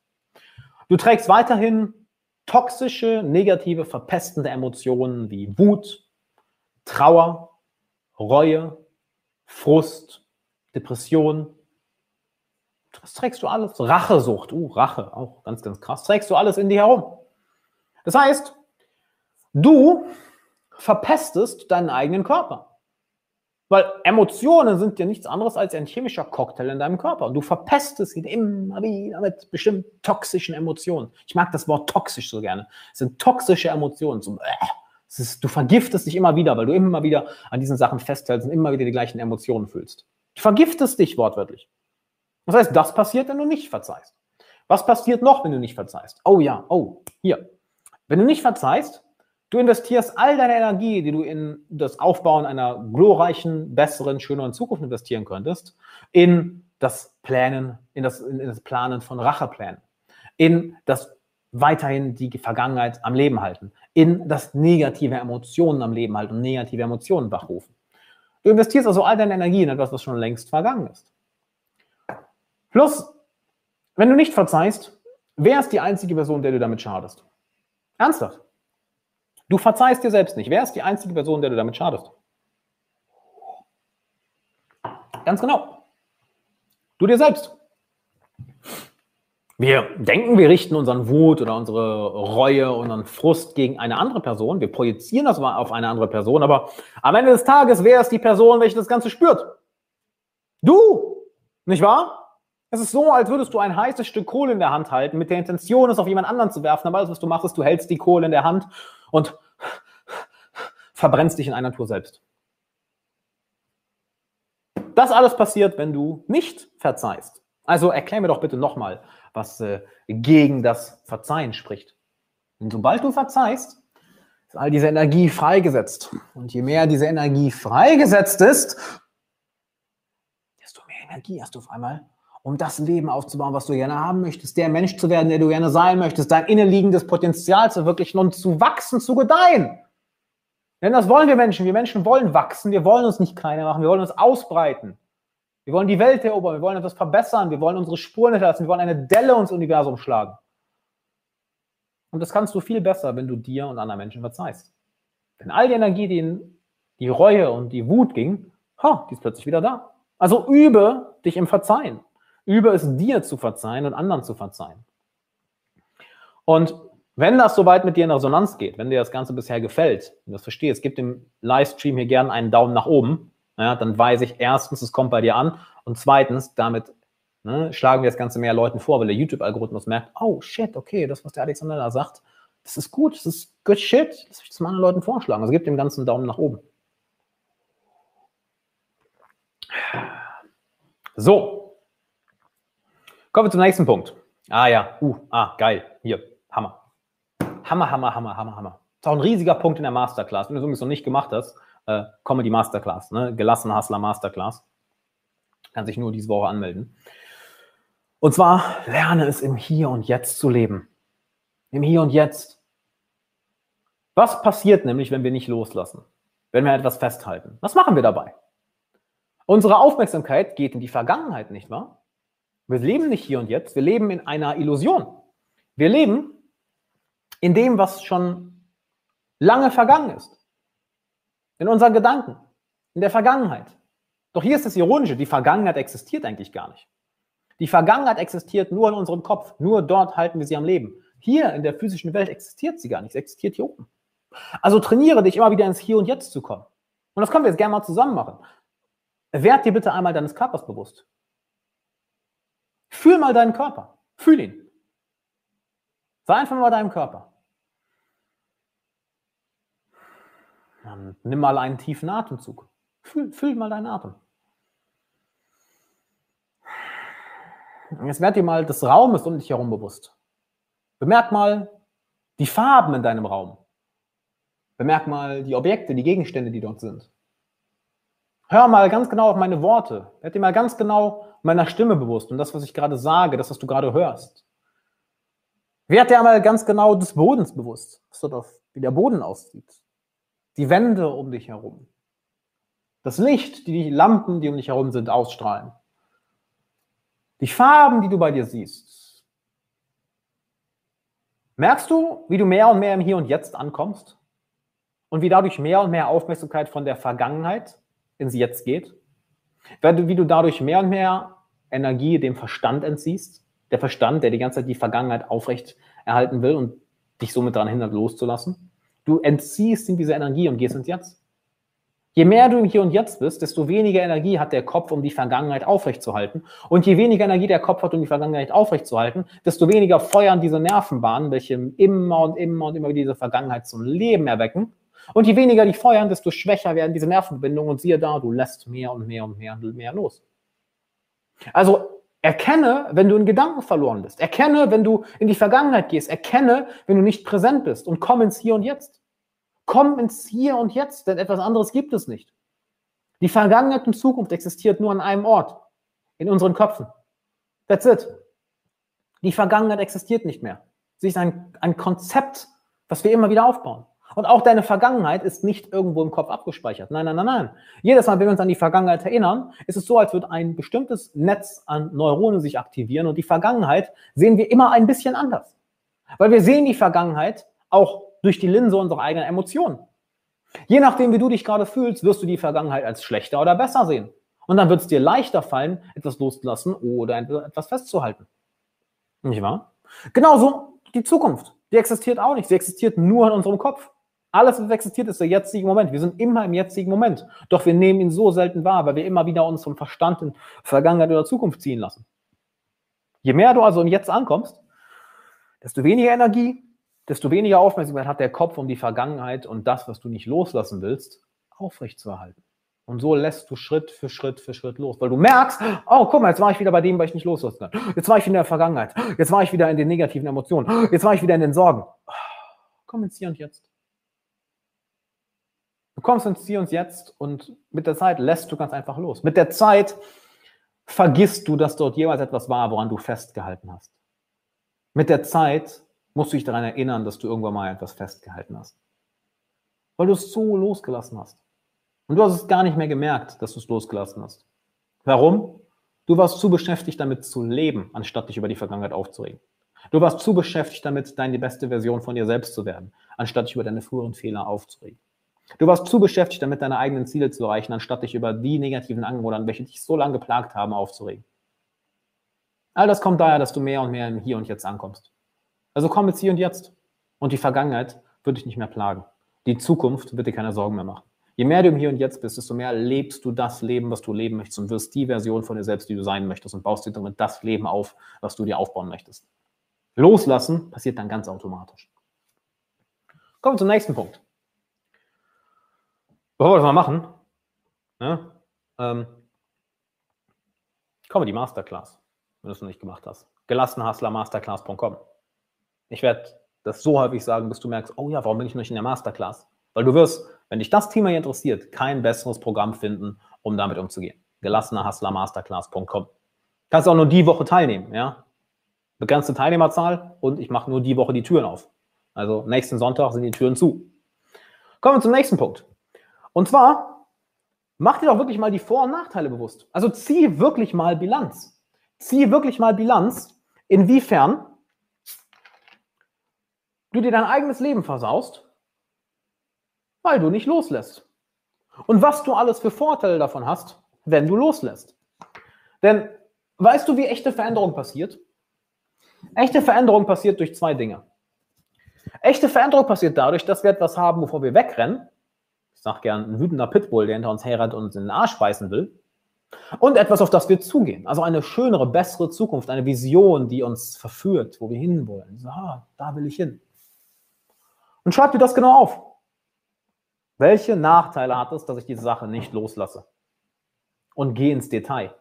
Du trägst weiterhin toxische, negative, verpestende Emotionen wie Wut, Trauer, Reue, Frust, Depression. Das trägst du alles. Rachesucht, uh, Rache, auch ganz, ganz krass. Trägst du alles in dir herum. Das heißt, du verpestest deinen eigenen Körper. Weil Emotionen sind ja nichts anderes als ein chemischer Cocktail in deinem Körper. Und du verpestest ihn immer wieder mit bestimmten toxischen Emotionen. Ich mag das Wort toxisch so gerne. Es sind toxische Emotionen. So, äh, ist, du vergiftest dich immer wieder, weil du immer wieder an diesen Sachen festhältst und immer wieder die gleichen Emotionen fühlst. Du vergiftest dich wortwörtlich. Das heißt, das passiert, wenn du nicht verzeihst. Was passiert noch, wenn du nicht verzeihst? Oh ja, oh, hier. Wenn du nicht verzeihst, du investierst all deine Energie, die du in das Aufbauen einer glorreichen, besseren, schöneren Zukunft investieren könntest, in das Planen, in das, in das Planen von Racheplänen, in das weiterhin die Vergangenheit am Leben halten, in das negative Emotionen am Leben halten und negative Emotionen wachrufen. Du investierst also all deine Energie in etwas, was schon längst vergangen ist. Plus, wenn du nicht verzeihst, wer ist die einzige Person, der du damit schadest? Ernsthaft. Du verzeihst dir selbst nicht. Wer ist die einzige Person, der du damit schadest? Ganz genau. Du dir selbst. Wir denken, wir richten unseren Wut oder unsere Reue, unseren Frust gegen eine andere Person. Wir projizieren das auf eine andere Person, aber am Ende des Tages, wer ist die Person, welche das Ganze spürt? Du, nicht wahr? Es ist so, als würdest du ein heißes Stück Kohle in der Hand halten, mit der Intention, es auf jemand anderen zu werfen. Aber alles, was du machst, ist, du hältst die Kohle in der Hand und verbrennst dich in einer Tour selbst. Das alles passiert, wenn du nicht verzeihst. Also erklär mir doch bitte nochmal, was äh, gegen das Verzeihen spricht. Und sobald du verzeihst, ist all diese Energie freigesetzt. Und je mehr diese Energie freigesetzt ist, desto mehr Energie hast du auf einmal, um das Leben aufzubauen, was du gerne haben möchtest, der Mensch zu werden, der du gerne sein möchtest, dein innenliegendes Potenzial zu verwirklichen und zu wachsen, zu gedeihen. Denn das wollen wir Menschen. Wir Menschen wollen wachsen. Wir wollen uns nicht kleiner machen. Wir wollen uns ausbreiten. Wir wollen die Welt erobern, wir wollen etwas verbessern, wir wollen unsere Spuren hinterlassen, wir wollen eine Delle ins Universum schlagen. Und das kannst du viel besser, wenn du dir und anderen Menschen verzeihst. Denn all die Energie, die in die Reue und die Wut ging, ha, die ist plötzlich wieder da. Also übe dich im Verzeihen. Übe es dir zu verzeihen und anderen zu verzeihen. Und wenn das soweit mit dir in Resonanz geht, wenn dir das Ganze bisher gefällt, du das verstehst, gib dem Livestream hier gerne einen Daumen nach oben ja, dann weiß ich erstens, es kommt bei dir an und zweitens, damit ne, schlagen wir das Ganze mehr Leuten vor, weil der YouTube-Algorithmus merkt, oh shit, okay, das, was der Alexander da sagt, das ist gut, das ist good shit, lass mich das mal anderen Leuten vorschlagen. Also gib dem Ganzen einen Daumen nach oben. So. Kommen wir zum nächsten Punkt. Ah ja, uh, ah, geil. Hier, Hammer. Hammer, Hammer, Hammer, Hammer, Hammer. Das ist auch ein riesiger Punkt in der Masterclass. Wenn du es noch nicht gemacht hast, äh, Comedy Masterclass, ne? Gelassen Hustler Masterclass. Kann sich nur diese Woche anmelden. Und zwar lerne es im Hier und Jetzt zu leben. Im Hier und Jetzt. Was passiert nämlich, wenn wir nicht loslassen? Wenn wir etwas festhalten? Was machen wir dabei? Unsere Aufmerksamkeit geht in die Vergangenheit, nicht wahr? Wir leben nicht hier und jetzt, wir leben in einer Illusion. Wir leben in dem, was schon lange vergangen ist in unseren Gedanken, in der Vergangenheit. Doch hier ist das Ironische, die Vergangenheit existiert eigentlich gar nicht. Die Vergangenheit existiert nur in unserem Kopf, nur dort halten wir sie am Leben. Hier in der physischen Welt existiert sie gar nicht, sie existiert hier oben. Also trainiere dich immer wieder ins Hier und Jetzt zu kommen. Und das können wir jetzt gerne mal zusammen machen. Werd dir bitte einmal deines Körpers bewusst. Fühl mal deinen Körper. Fühl ihn. Sei einfach mal deinem Körper. Dann nimm mal einen tiefen Atemzug. Fühl, fühl mal deinen Atem. Jetzt werd dir mal des Raumes um dich herum bewusst. Bemerk mal die Farben in deinem Raum. Bemerk mal die Objekte, die Gegenstände, die dort sind. Hör mal ganz genau auf meine Worte. Werd dir mal ganz genau meiner Stimme bewusst und das, was ich gerade sage, das, was du gerade hörst. Werd dir einmal ganz genau des Bodens bewusst, was dort wie der Boden aussieht die Wände um dich herum. Das Licht, die Lampen, die um dich herum sind, ausstrahlen. Die Farben, die du bei dir siehst. Merkst du, wie du mehr und mehr im Hier und Jetzt ankommst? Und wie dadurch mehr und mehr Aufmerksamkeit von der Vergangenheit ins Jetzt geht? Wie du dadurch mehr und mehr Energie dem Verstand entziehst? Der Verstand, der die ganze Zeit die Vergangenheit aufrecht erhalten will und dich somit daran hindert, loszulassen. Du entziehst ihm diese Energie und gehst ins Jetzt. Je mehr du im Hier und Jetzt bist, desto weniger Energie hat der Kopf, um die Vergangenheit aufrechtzuerhalten. Und je weniger Energie der Kopf hat, um die Vergangenheit aufrechtzuerhalten, desto weniger feuern diese Nervenbahnen, welche immer und immer und immer wieder diese Vergangenheit zum Leben erwecken. Und je weniger die feuern, desto schwächer werden diese Nervenverbindungen. Und siehe da, du lässt mehr und mehr und mehr und mehr los. Also Erkenne, wenn du in Gedanken verloren bist. Erkenne, wenn du in die Vergangenheit gehst. Erkenne, wenn du nicht präsent bist. Und komm ins Hier und Jetzt. Komm ins Hier und Jetzt, denn etwas anderes gibt es nicht. Die Vergangenheit und Zukunft existiert nur an einem Ort. In unseren Köpfen. That's it. Die Vergangenheit existiert nicht mehr. Sie ist ein, ein Konzept, was wir immer wieder aufbauen. Und auch deine Vergangenheit ist nicht irgendwo im Kopf abgespeichert. Nein, nein, nein, nein. Jedes Mal, wenn wir uns an die Vergangenheit erinnern, ist es so, als würde ein bestimmtes Netz an Neuronen sich aktivieren und die Vergangenheit sehen wir immer ein bisschen anders. Weil wir sehen die Vergangenheit auch durch die Linse unserer eigenen Emotionen. Je nachdem, wie du dich gerade fühlst, wirst du die Vergangenheit als schlechter oder besser sehen. Und dann wird es dir leichter fallen, etwas loszulassen oder etwas festzuhalten. Nicht wahr? Genauso die Zukunft. Die existiert auch nicht. Sie existiert nur in unserem Kopf. Alles, was existiert, ist der jetzige Moment. Wir sind immer im jetzigen Moment. Doch wir nehmen ihn so selten wahr, weil wir immer wieder uns vom Verstand in Vergangenheit oder Zukunft ziehen lassen. Je mehr du also im Jetzt ankommst, desto weniger Energie, desto weniger Aufmerksamkeit hat der Kopf, um die Vergangenheit und das, was du nicht loslassen willst, aufrechtzuerhalten. Und so lässt du Schritt für Schritt für Schritt los, weil du merkst, oh, guck mal, jetzt war ich wieder bei dem, was ich nicht loslassen kann. Jetzt war ich wieder in der Vergangenheit. Jetzt war ich wieder in den negativen Emotionen. Jetzt war ich wieder in den Sorgen. Komm ins Hier und Jetzt. Kommst ins Hier und Jetzt und mit der Zeit lässt du ganz einfach los. Mit der Zeit vergisst du, dass dort jemals etwas war, woran du festgehalten hast. Mit der Zeit musst du dich daran erinnern, dass du irgendwann mal etwas festgehalten hast. Weil du es so losgelassen hast. Und du hast es gar nicht mehr gemerkt, dass du es losgelassen hast. Warum? Du warst zu beschäftigt damit zu leben, anstatt dich über die Vergangenheit aufzuregen. Du warst zu beschäftigt damit, deine beste Version von dir selbst zu werden, anstatt dich über deine früheren Fehler aufzuregen. Du warst zu beschäftigt damit, deine eigenen Ziele zu erreichen, anstatt dich über die negativen Angebote, welche dich so lange geplagt haben, aufzuregen. All das kommt daher, dass du mehr und mehr im Hier und Jetzt ankommst. Also komm jetzt Hier und Jetzt. Und die Vergangenheit wird dich nicht mehr plagen. Die Zukunft wird dir keine Sorgen mehr machen. Je mehr du im Hier und Jetzt bist, desto mehr lebst du das Leben, was du leben möchtest und wirst die Version von dir selbst, die du sein möchtest und baust dir damit das Leben auf, was du dir aufbauen möchtest. Loslassen passiert dann ganz automatisch. Kommen wir zum nächsten Punkt. Bevor wir das mal machen, ne, ähm, die Masterclass, wenn du es noch nicht gemacht hast. Gelassenhustlermasterclass.com. Ich werde das so häufig sagen, bis du merkst, oh ja, warum bin ich noch nicht in der Masterclass? Weil du wirst, wenn dich das Thema hier interessiert, kein besseres Programm finden, um damit umzugehen. Gelassenerhustlermasterclass.com. Kannst auch nur die Woche teilnehmen, ja? Begrenzte Teilnehmerzahl und ich mache nur die Woche die Türen auf. Also nächsten Sonntag sind die Türen zu. Kommen wir zum nächsten Punkt. Und zwar, mach dir doch wirklich mal die Vor- und Nachteile bewusst. Also zieh wirklich mal Bilanz. Zieh wirklich mal Bilanz, inwiefern du dir dein eigenes Leben versaust, weil du nicht loslässt. Und was du alles für Vorteile davon hast, wenn du loslässt. Denn weißt du, wie echte Veränderung passiert? Echte Veränderung passiert durch zwei Dinge. Echte Veränderung passiert dadurch, dass wir etwas haben, wovor wir wegrennen sag gern, ein wütender Pitbull, der hinter uns herrennt und uns in den Arsch beißen will. Und etwas, auf das wir zugehen. Also eine schönere, bessere Zukunft, eine Vision, die uns verführt, wo wir hinwollen. So, ah, da will ich hin. Und schreib dir das genau auf. Welche Nachteile hat es, dass ich diese Sache nicht loslasse? Und geh ins Detail.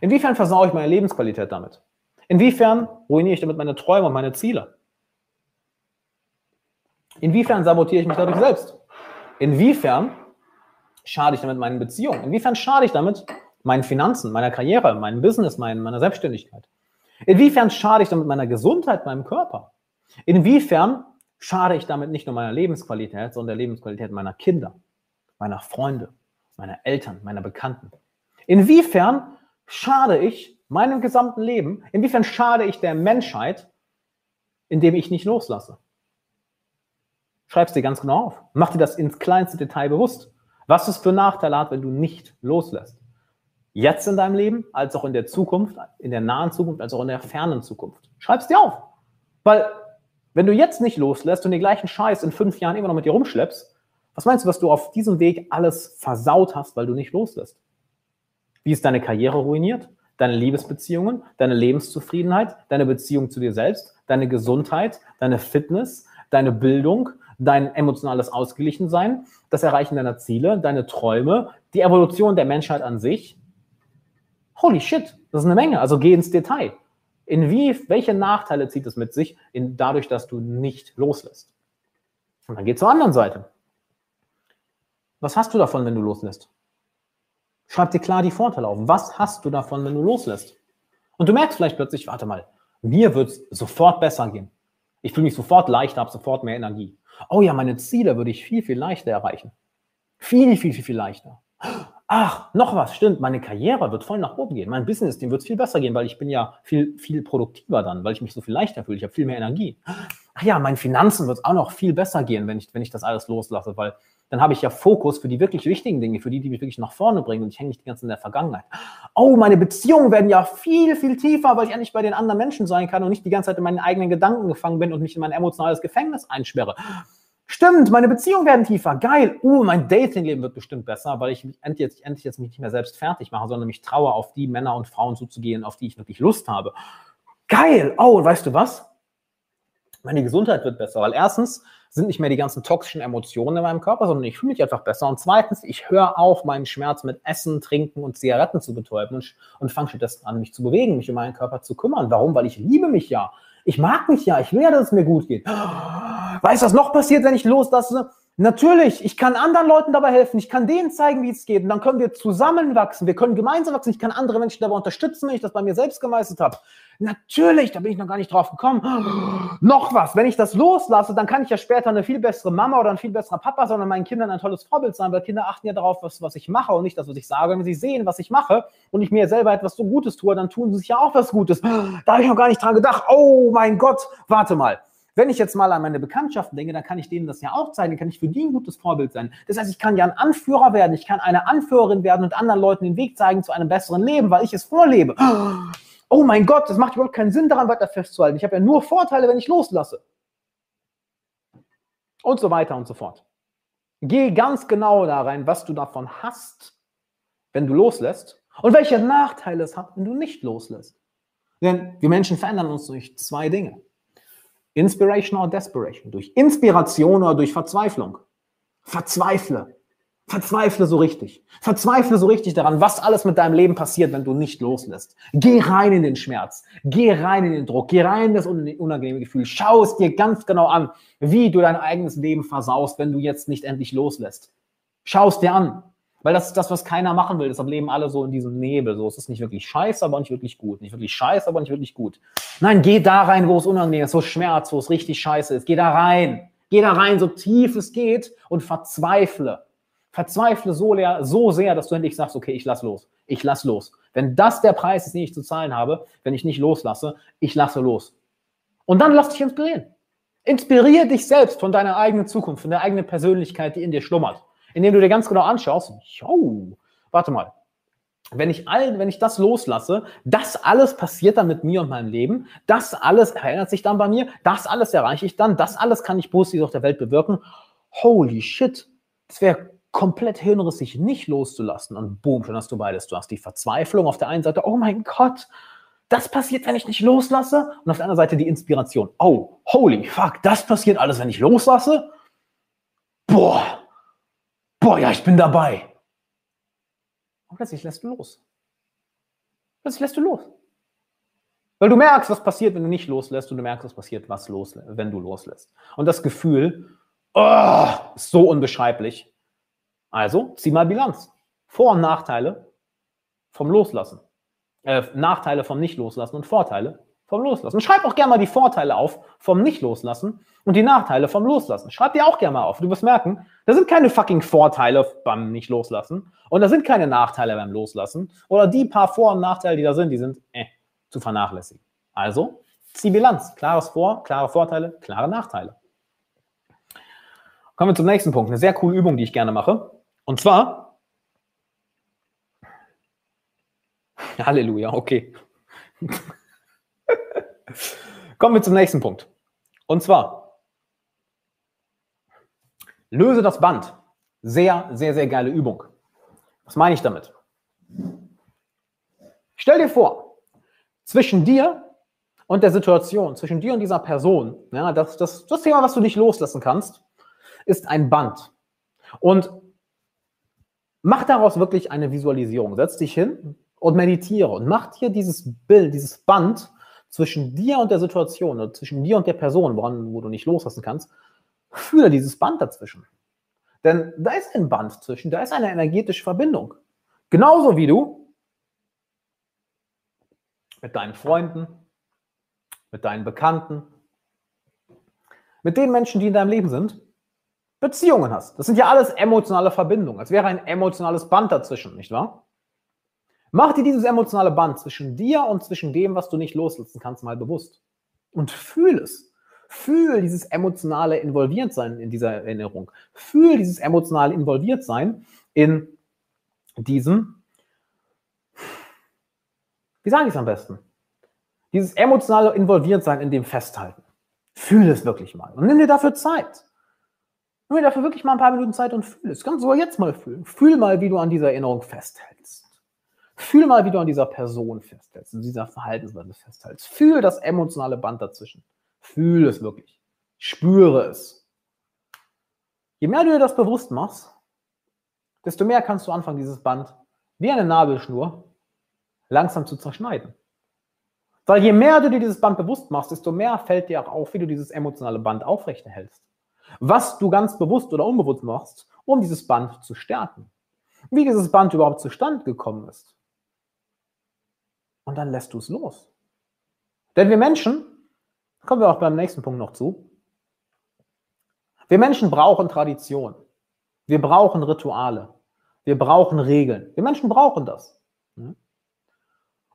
Inwiefern versaue ich meine Lebensqualität damit? Inwiefern ruiniere ich damit meine Träume und meine Ziele? Inwiefern sabotiere ich mich dadurch selbst? Inwiefern schade ich damit meinen Beziehungen? Inwiefern schade ich damit meinen Finanzen, meiner Karriere, meinem Business, meiner Selbstständigkeit? Inwiefern schade ich damit meiner Gesundheit, meinem Körper? Inwiefern schade ich damit nicht nur meiner Lebensqualität, sondern der Lebensqualität meiner Kinder, meiner Freunde, meiner Eltern, meiner Bekannten? Inwiefern schade ich meinem gesamten Leben, inwiefern schade ich der Menschheit, indem ich nicht loslasse? Schreib es dir ganz genau auf. Mach dir das ins kleinste Detail bewusst. Was es für Nachteile hat, wenn du nicht loslässt. Jetzt in deinem Leben, als auch in der Zukunft, in der nahen Zukunft, als auch in der fernen Zukunft. Schreib es dir auf. Weil, wenn du jetzt nicht loslässt und den gleichen Scheiß in fünf Jahren immer noch mit dir rumschleppst, was meinst du, was du auf diesem Weg alles versaut hast, weil du nicht loslässt? Wie ist deine Karriere ruiniert? Deine Liebesbeziehungen, deine Lebenszufriedenheit, deine Beziehung zu dir selbst, deine Gesundheit, deine Fitness, deine Bildung, dein emotionales Ausgeglichensein, das Erreichen deiner Ziele, deine Träume, die Evolution der Menschheit an sich. Holy shit, das ist eine Menge. Also geh ins Detail. In wie, welche Nachteile zieht es mit sich, in, dadurch, dass du nicht loslässt? Und dann geh zur anderen Seite. Was hast du davon, wenn du loslässt? Schreib dir klar die Vorteile auf. Was hast du davon, wenn du loslässt? Und du merkst vielleicht plötzlich, warte mal, mir wird es sofort besser gehen. Ich fühle mich sofort leichter, habe sofort mehr Energie. Oh ja, meine Ziele würde ich viel, viel leichter erreichen. Viel, viel, viel, viel leichter. Ach, noch was, stimmt, meine Karriere wird voll nach oben gehen. Mein Business, dem wird es viel besser gehen, weil ich bin ja viel, viel produktiver dann, weil ich mich so viel leichter fühle. Ich habe viel mehr Energie. Ach ja, meinen Finanzen wird es auch noch viel besser gehen, wenn ich, wenn ich das alles loslasse, weil dann habe ich ja Fokus für die wirklich wichtigen Dinge, für die, die mich wirklich nach vorne bringen und ich hänge nicht die ganze Zeit in der Vergangenheit. Oh, meine Beziehungen werden ja viel, viel tiefer, weil ich endlich bei den anderen Menschen sein kann und nicht die ganze Zeit in meinen eigenen Gedanken gefangen bin und mich in mein emotionales Gefängnis einsperre. Stimmt, meine Beziehungen werden tiefer. Geil. Uh, mein Datingleben wird bestimmt besser, weil ich endlich jetzt, endlich jetzt mich nicht mehr selbst fertig mache, sondern mich traue, auf die Männer und Frauen zuzugehen, auf die ich wirklich Lust habe. Geil. Oh, weißt du was? Meine Gesundheit wird besser, weil erstens sind nicht mehr die ganzen toxischen Emotionen in meinem Körper, sondern ich fühle mich einfach besser. Und zweitens, ich höre auf, meinen Schmerz mit Essen, Trinken und Zigaretten zu betäuben und, und fange stattdessen an, mich zu bewegen, mich um meinen Körper zu kümmern. Warum? Weil ich liebe mich ja. Ich mag mich ja. Ich will ja, dass es mir gut geht. Weißt du, was noch passiert, wenn ich loslasse? Natürlich, ich kann anderen Leuten dabei helfen, ich kann denen zeigen, wie es geht und dann können wir zusammen wachsen, wir können gemeinsam wachsen, ich kann andere Menschen dabei unterstützen, wenn ich das bei mir selbst gemeistert habe. Natürlich, da bin ich noch gar nicht drauf gekommen. noch was, wenn ich das loslasse, dann kann ich ja später eine viel bessere Mama oder ein viel besserer Papa sein und meinen Kindern ein tolles Vorbild sein, weil Kinder achten ja darauf, was, was ich mache und nicht das, was ich sage. Wenn sie sehen, was ich mache und ich mir selber etwas so Gutes tue, dann tun sie sich ja auch was Gutes. Da habe ich noch gar nicht dran gedacht. Oh mein Gott, warte mal. Wenn ich jetzt mal an meine Bekanntschaften denke, dann kann ich denen das ja auch zeigen, dann kann ich für die ein gutes Vorbild sein. Das heißt, ich kann ja ein Anführer werden, ich kann eine Anführerin werden und anderen Leuten den Weg zeigen zu einem besseren Leben, weil ich es vorlebe. Oh mein Gott, das macht überhaupt keinen Sinn daran, weiter festzuhalten. Ich habe ja nur Vorteile, wenn ich loslasse. Und so weiter und so fort. Geh ganz genau da rein, was du davon hast, wenn du loslässt und welche Nachteile es hat, wenn du nicht loslässt. Denn wir Menschen verändern uns durch zwei Dinge. Inspiration or Desperation. Durch Inspiration oder durch Verzweiflung. Verzweifle. Verzweifle so richtig. Verzweifle so richtig daran, was alles mit deinem Leben passiert, wenn du nicht loslässt. Geh rein in den Schmerz. Geh rein in den Druck. Geh rein in das unangenehme Gefühl. Schau es dir ganz genau an, wie du dein eigenes Leben versaust, wenn du jetzt nicht endlich loslässt. Schau es dir an. Weil das ist das, was keiner machen will. Deshalb leben alle so in diesem Nebel. So, es ist nicht wirklich scheiße, aber nicht wirklich gut. Nicht wirklich scheiße, aber nicht wirklich gut. Nein, geh da rein, wo es unangenehm ist, wo es Schmerz, wo es richtig scheiße ist. Geh da rein. Geh da rein, so tief es geht und verzweifle. Verzweifle so, leer, so sehr, dass du endlich sagst, okay, ich lass los. Ich lass los. Wenn das der Preis ist, den ich zu zahlen habe, wenn ich nicht loslasse, ich lasse los. Und dann lass dich inspirieren. Inspiriere dich selbst von deiner eigenen Zukunft, von der eigenen Persönlichkeit, die in dir schlummert indem du dir ganz genau anschaust, yo, warte mal, wenn ich all, wenn ich das loslasse, das alles passiert dann mit mir und meinem Leben, das alles verändert sich dann bei mir, das alles erreiche ich dann, das alles kann ich positiv auf der Welt bewirken. Holy shit, das wäre komplett hirnrissig, nicht loszulassen. Und boom, schon hast du beides. Du hast die Verzweiflung auf der einen Seite, oh mein Gott, das passiert, wenn ich nicht loslasse. Und auf der anderen Seite die Inspiration. Oh, holy fuck, das passiert alles, wenn ich loslasse. Boah, boah, ja, ich bin dabei. Und plötzlich lässt du los. Plötzlich lässt du los. Weil du merkst, was passiert, wenn du nicht loslässt und du merkst, was passiert, was los, wenn du loslässt. Und das Gefühl, oh, ist so unbeschreiblich. Also, zieh mal Bilanz. Vor- und Nachteile vom Loslassen. Äh, Nachteile vom Nicht-Loslassen und Vorteile vom Loslassen. Schreib auch gerne mal die Vorteile auf vom Nicht-Loslassen und die Nachteile vom Loslassen. Schreib dir auch gerne mal auf. Du wirst merken, da sind keine fucking Vorteile beim Nicht-Loslassen und da sind keine Nachteile beim Loslassen. Oder die paar Vor- und Nachteile, die da sind, die sind äh, zu vernachlässigen. Also, zieh Bilanz. Klares Vor-, klare Vorteile, klare Nachteile. Kommen wir zum nächsten Punkt. Eine sehr coole Übung, die ich gerne mache. Und zwar, Halleluja, okay. Kommen wir zum nächsten Punkt. Und zwar, löse das Band. Sehr, sehr, sehr geile Übung. Was meine ich damit? Stell dir vor, zwischen dir und der Situation, zwischen dir und dieser Person, ja, das, das, das Thema, was du nicht loslassen kannst, ist ein Band. Und mach daraus wirklich eine Visualisierung. Setz dich hin und meditiere und mach dir dieses Bild, dieses Band zwischen dir und der Situation oder zwischen dir und der Person, woran, wo du nicht loslassen kannst. Fühle dieses Band dazwischen. Denn da ist ein Band zwischen, da ist eine energetische Verbindung. Genauso wie du mit deinen Freunden, mit deinen Bekannten, mit den Menschen, die in deinem Leben sind, Beziehungen hast. Das sind ja alles emotionale Verbindungen. Es wäre ein emotionales Band dazwischen, nicht wahr? Mach dir dieses emotionale Band zwischen dir und zwischen dem, was du nicht loslassen kannst, mal bewusst. Und fühl es. Fühl dieses emotionale Involviertsein in dieser Erinnerung. Fühl dieses emotionale Involviertsein in diesem, wie sage ich es am besten? Dieses emotionale Involviertsein in dem Festhalten. Fühl es wirklich mal und nimm dir dafür Zeit. Nimm dir dafür wirklich mal ein paar Minuten Zeit und fühl es. Kannst du jetzt mal fühlen. Fühl mal, wie du an dieser Erinnerung festhältst. Fühl mal, wie du an dieser Person festhältst, an dieser Verhaltensweise festhältst. Fühl das emotionale Band dazwischen. Fühl es wirklich. Spüre es. Je mehr du dir das bewusst machst, desto mehr kannst du anfangen, dieses Band wie eine Nabelschnur langsam zu zerschneiden. Weil je mehr du dir dieses Band bewusst machst, desto mehr fällt dir auch auf, wie du dieses emotionale Band aufrechterhältst was du ganz bewusst oder unbewusst machst, um dieses Band zu stärken. Wie dieses Band überhaupt zustande gekommen ist. Und dann lässt du es los. Denn wir Menschen, kommen wir auch beim nächsten Punkt noch zu, wir Menschen brauchen Tradition. Wir brauchen Rituale. Wir brauchen Regeln. Wir Menschen brauchen das.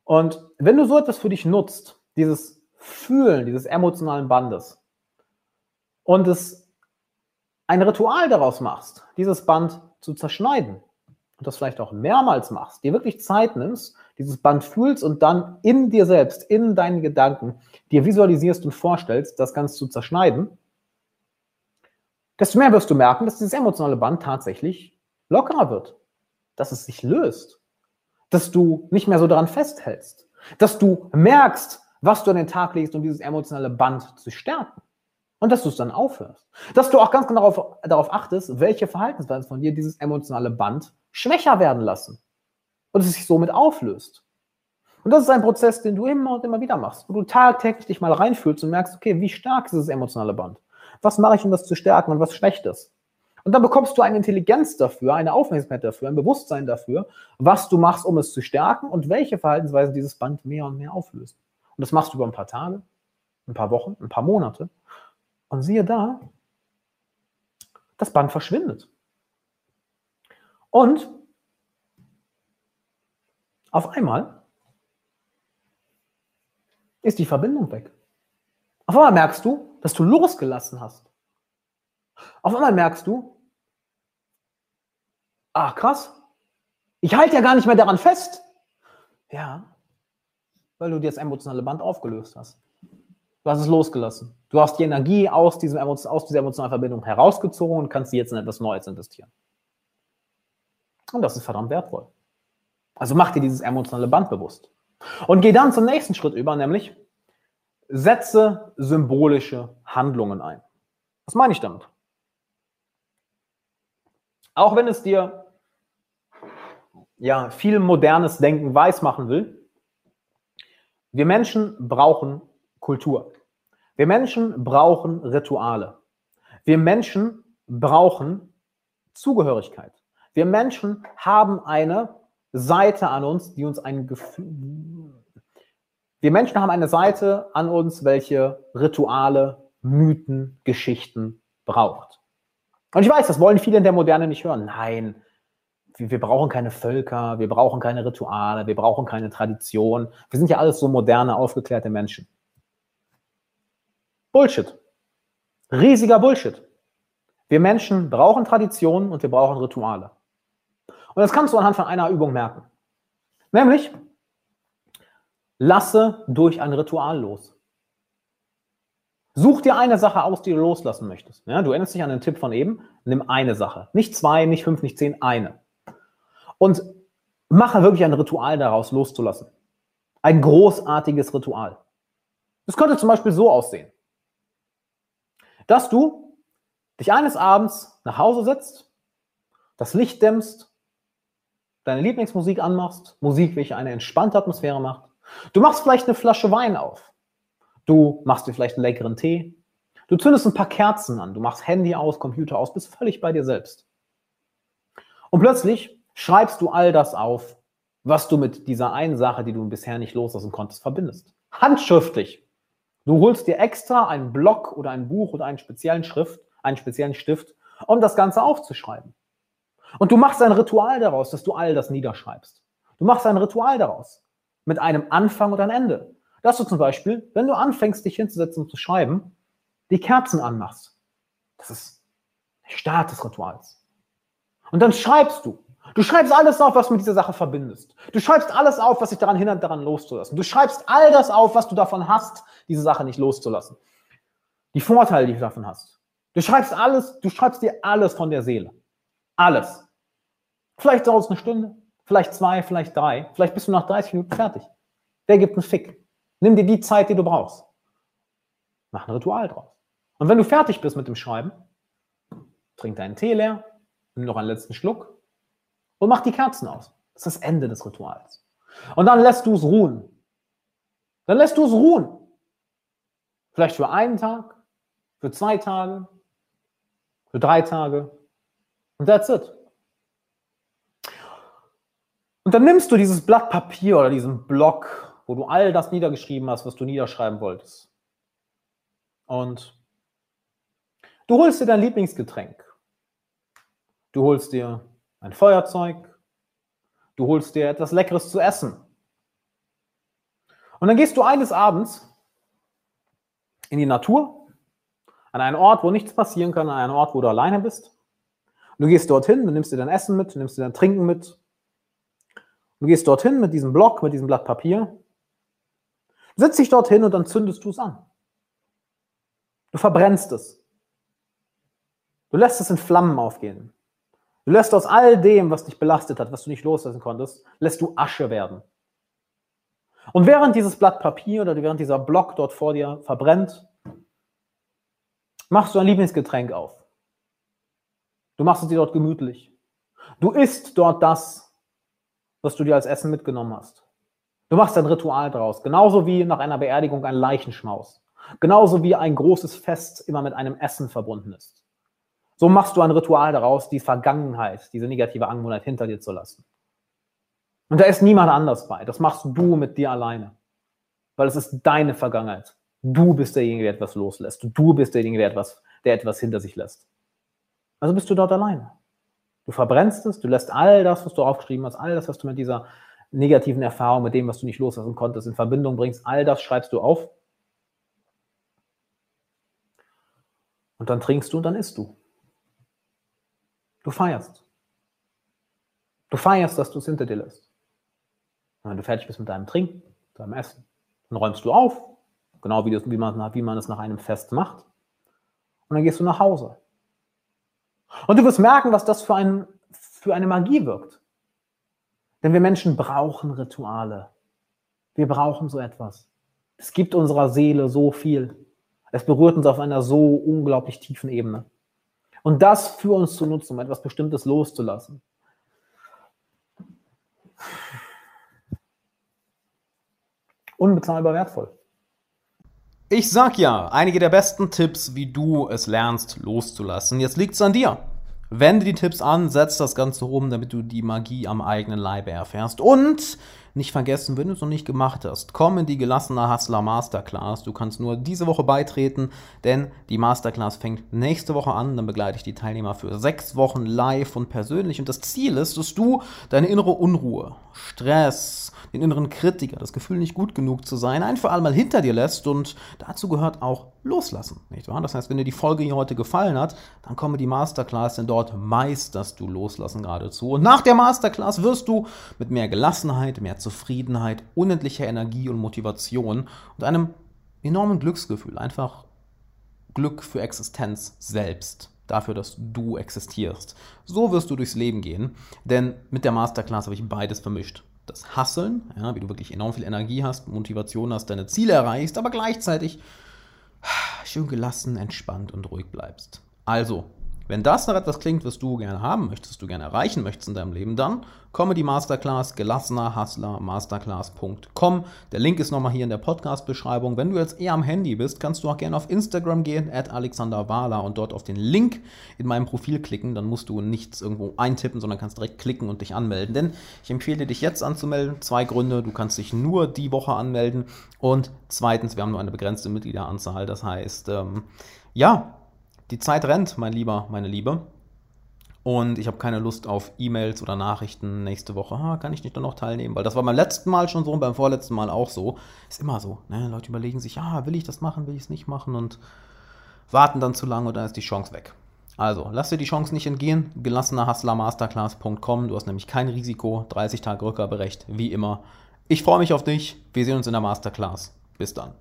Und wenn du so etwas für dich nutzt, dieses Fühlen dieses emotionalen Bandes und es ein Ritual daraus machst, dieses Band zu zerschneiden und das vielleicht auch mehrmals machst, dir wirklich Zeit nimmst, dieses Band fühlst und dann in dir selbst, in deinen Gedanken, dir visualisierst und vorstellst, das Ganze zu zerschneiden, desto mehr wirst du merken, dass dieses emotionale Band tatsächlich lockerer wird, dass es sich löst, dass du nicht mehr so daran festhältst, dass du merkst, was du an den Tag legst, um dieses emotionale Band zu stärken. Und dass du es dann aufhörst. Dass du auch ganz genau darauf, darauf achtest, welche Verhaltensweisen von dir dieses emotionale Band schwächer werden lassen. Und es sich somit auflöst. Und das ist ein Prozess, den du immer und immer wieder machst. Wo du tagtäglich dich mal reinfühlst und merkst, okay, wie stark ist dieses emotionale Band? Was mache ich, um das zu stärken und was schwächt es? Und dann bekommst du eine Intelligenz dafür, eine Aufmerksamkeit dafür, ein Bewusstsein dafür, was du machst, um es zu stärken und welche Verhaltensweisen dieses Band mehr und mehr auflöst. Und das machst du über ein paar Tage, ein paar Wochen, ein paar Monate. Und siehe da, das Band verschwindet. Und auf einmal ist die Verbindung weg. Auf einmal merkst du, dass du losgelassen hast. Auf einmal merkst du, ach krass, ich halte ja gar nicht mehr daran fest. Ja, weil du dir das emotionale Band aufgelöst hast. Du hast es losgelassen. Du hast die Energie aus, diesem, aus dieser emotionalen Verbindung herausgezogen und kannst sie jetzt in etwas Neues investieren. Und das ist verdammt wertvoll. Also mach dir dieses emotionale Band bewusst. Und geh dann zum nächsten Schritt über, nämlich setze symbolische Handlungen ein. Was meine ich damit? Auch wenn es dir ja viel modernes Denken weismachen will, wir Menschen brauchen Kultur. Wir Menschen brauchen Rituale. Wir Menschen brauchen Zugehörigkeit. Wir Menschen haben eine Seite an uns, die uns ein Gefühl, Wir Menschen haben eine Seite an uns, welche Rituale, Mythen, Geschichten braucht. Und ich weiß, das wollen viele in der Moderne nicht hören. Nein, wir brauchen keine Völker, wir brauchen keine Rituale, wir brauchen keine Tradition. Wir sind ja alles so moderne, aufgeklärte Menschen. Bullshit. Riesiger Bullshit. Wir Menschen brauchen Traditionen und wir brauchen Rituale. Und das kannst du anhand von einer Übung merken. Nämlich, lasse durch ein Ritual los. Such dir eine Sache aus, die du loslassen möchtest. Ja, du erinnerst dich an den Tipp von eben, nimm eine Sache. Nicht zwei, nicht fünf, nicht zehn, eine. Und mache wirklich ein Ritual daraus, loszulassen. Ein großartiges Ritual. Das könnte zum Beispiel so aussehen, dass du dich eines Abends nach Hause setzt, das Licht dämmst, deine Lieblingsmusik anmachst, Musik, welche eine entspannte Atmosphäre macht. Du machst vielleicht eine Flasche Wein auf. Du machst dir vielleicht einen leckeren Tee. Du zündest ein paar Kerzen an. Du machst Handy aus, Computer aus, bist völlig bei dir selbst. Und plötzlich schreibst du all das auf, was du mit dieser einen Sache, die du bisher nicht loslassen konntest, verbindest. Handschriftlich. Du holst dir extra einen Block oder ein Buch oder einen speziellen Schrift, einen speziellen Stift, um das Ganze aufzuschreiben. Und du machst ein Ritual daraus, dass du all das niederschreibst. Du machst ein Ritual daraus mit einem Anfang und einem Ende. Dass du zum Beispiel, wenn du anfängst, dich hinzusetzen und zu schreiben, die Kerzen anmachst. Das ist der Start des Rituals. Und dann schreibst du. Du schreibst alles auf, was du mit dieser Sache verbindest. Du schreibst alles auf, was dich daran hindert, daran loszulassen. Du schreibst all das auf, was du davon hast, diese Sache nicht loszulassen. Die Vorteile, die du davon hast. Du schreibst alles, du schreibst dir alles von der Seele. Alles. Vielleicht dauert es eine Stunde, vielleicht zwei, vielleicht drei, vielleicht bist du nach 30 Minuten fertig. Wer gibt einen Fick? Nimm dir die Zeit, die du brauchst. Mach ein Ritual draus. Und wenn du fertig bist mit dem Schreiben, trink deinen Tee leer, nimm noch einen letzten Schluck und mach die Kerzen aus. Das ist das Ende des Rituals. Und dann lässt du es ruhen. Dann lässt du es ruhen. Vielleicht für einen Tag, für zwei Tage, für drei Tage. Und that's it. Und dann nimmst du dieses Blatt Papier oder diesen Block, wo du all das niedergeschrieben hast, was du niederschreiben wolltest. Und du holst dir dein Lieblingsgetränk. Du holst dir ein Feuerzeug. Du holst dir etwas Leckeres zu essen. Und dann gehst du eines Abends in die Natur, an einen Ort, wo nichts passieren kann, an einen Ort, wo du alleine bist. Du gehst dorthin, du nimmst dir dein Essen mit, du nimmst dir dein Trinken mit. Du gehst dorthin mit diesem Block, mit diesem Blatt Papier, setzt dich dorthin und dann zündest du es an. Du verbrennst es. Du lässt es in Flammen aufgehen. Du lässt aus all dem, was dich belastet hat, was du nicht loslassen konntest, lässt du Asche werden. Und während dieses Blatt Papier oder während dieser Block dort vor dir verbrennt, machst du ein Lieblingsgetränk auf. Du machst es dir dort gemütlich. Du isst dort das, was du dir als Essen mitgenommen hast. Du machst ein Ritual draus, genauso wie nach einer Beerdigung ein Leichenschmaus. Genauso wie ein großes Fest immer mit einem Essen verbunden ist. So machst du ein Ritual daraus, die Vergangenheit, diese negative Angewohnheit hinter dir zu lassen. Und da ist niemand anders bei. Das machst du mit dir alleine. Weil es ist deine Vergangenheit. Du bist derjenige, der etwas loslässt. Du bist derjenige, der etwas, der etwas hinter sich lässt. Also bist du dort alleine. Du verbrennst es, du lässt all das, was du aufgeschrieben hast, all das, was du mit dieser negativen Erfahrung, mit dem, was du nicht loslassen konntest, in Verbindung bringst, all das schreibst du auf. Und dann trinkst du und dann isst du. Du feierst. Du feierst, dass du es hinter dir lässt. Und wenn du fertig bist mit deinem Trinken, deinem Essen, dann räumst du auf, genau wie, das, wie, man, wie man es nach einem Fest macht. Und dann gehst du nach Hause. Und du wirst merken, was das für, ein, für eine Magie wirkt. Denn wir Menschen brauchen Rituale. Wir brauchen so etwas. Es gibt unserer Seele so viel. Es berührt uns auf einer so unglaublich tiefen Ebene. Und das für uns zu nutzen, um etwas Bestimmtes loszulassen. Unbezahlbar wertvoll. Ich sag ja, einige der besten Tipps, wie du es lernst, loszulassen. Jetzt liegt es an dir. Wende die Tipps an, setz das Ganze um, damit du die Magie am eigenen Leibe erfährst. Und nicht vergessen, wenn du es noch nicht gemacht hast, komm in die gelassene Hustler Masterclass. Du kannst nur diese Woche beitreten, denn die Masterclass fängt nächste Woche an. Dann begleite ich die Teilnehmer für sechs Wochen live und persönlich. Und das Ziel ist, dass du deine innere Unruhe, Stress, den inneren Kritiker, das Gefühl, nicht gut genug zu sein, ein für einmal hinter dir lässt. Und dazu gehört auch loslassen, nicht wahr? Das heißt, wenn dir die Folge hier heute gefallen hat, dann komme die Masterclass, denn dort meisterst du Loslassen geradezu. Und nach der Masterclass wirst du mit mehr Gelassenheit, mehr Zufriedenheit, unendlicher Energie und Motivation und einem enormen Glücksgefühl, einfach Glück für Existenz selbst dafür, dass du existierst. So wirst du durchs Leben gehen, denn mit der Masterclass habe ich beides vermischt das Hasseln, ja, wie du wirklich enorm viel Energie hast, Motivation hast, deine Ziele erreichst, aber gleichzeitig schön gelassen, entspannt und ruhig bleibst. Also, wenn das nach etwas klingt, was du gerne haben möchtest, du gerne erreichen möchtest in deinem Leben, dann komme die Masterclass gelassener Hustler Masterclass.com. Der Link ist nochmal hier in der Podcast-Beschreibung. Wenn du jetzt eher am Handy bist, kannst du auch gerne auf Instagram gehen, at Alexander Wahler und dort auf den Link in meinem Profil klicken. Dann musst du nichts irgendwo eintippen, sondern kannst direkt klicken und dich anmelden. Denn ich empfehle dich jetzt anzumelden. Zwei Gründe. Du kannst dich nur die Woche anmelden. Und zweitens, wir haben nur eine begrenzte Mitgliederanzahl. Das heißt, ähm, ja, die Zeit rennt, mein Lieber, meine Liebe. Und ich habe keine Lust auf E-Mails oder Nachrichten nächste Woche. Ah, kann ich nicht nur noch teilnehmen? Weil das war beim letzten Mal schon so und beim vorletzten Mal auch so. Ist immer so. Ne? Leute überlegen sich, ah, will ich das machen, will ich es nicht machen und warten dann zu lange und dann ist die Chance weg. Also, lass dir die Chance nicht entgehen. Gelassenerhustlermasterclass.com. Du hast nämlich kein Risiko. 30 Tage Rückgaberecht, wie immer. Ich freue mich auf dich. Wir sehen uns in der Masterclass. Bis dann.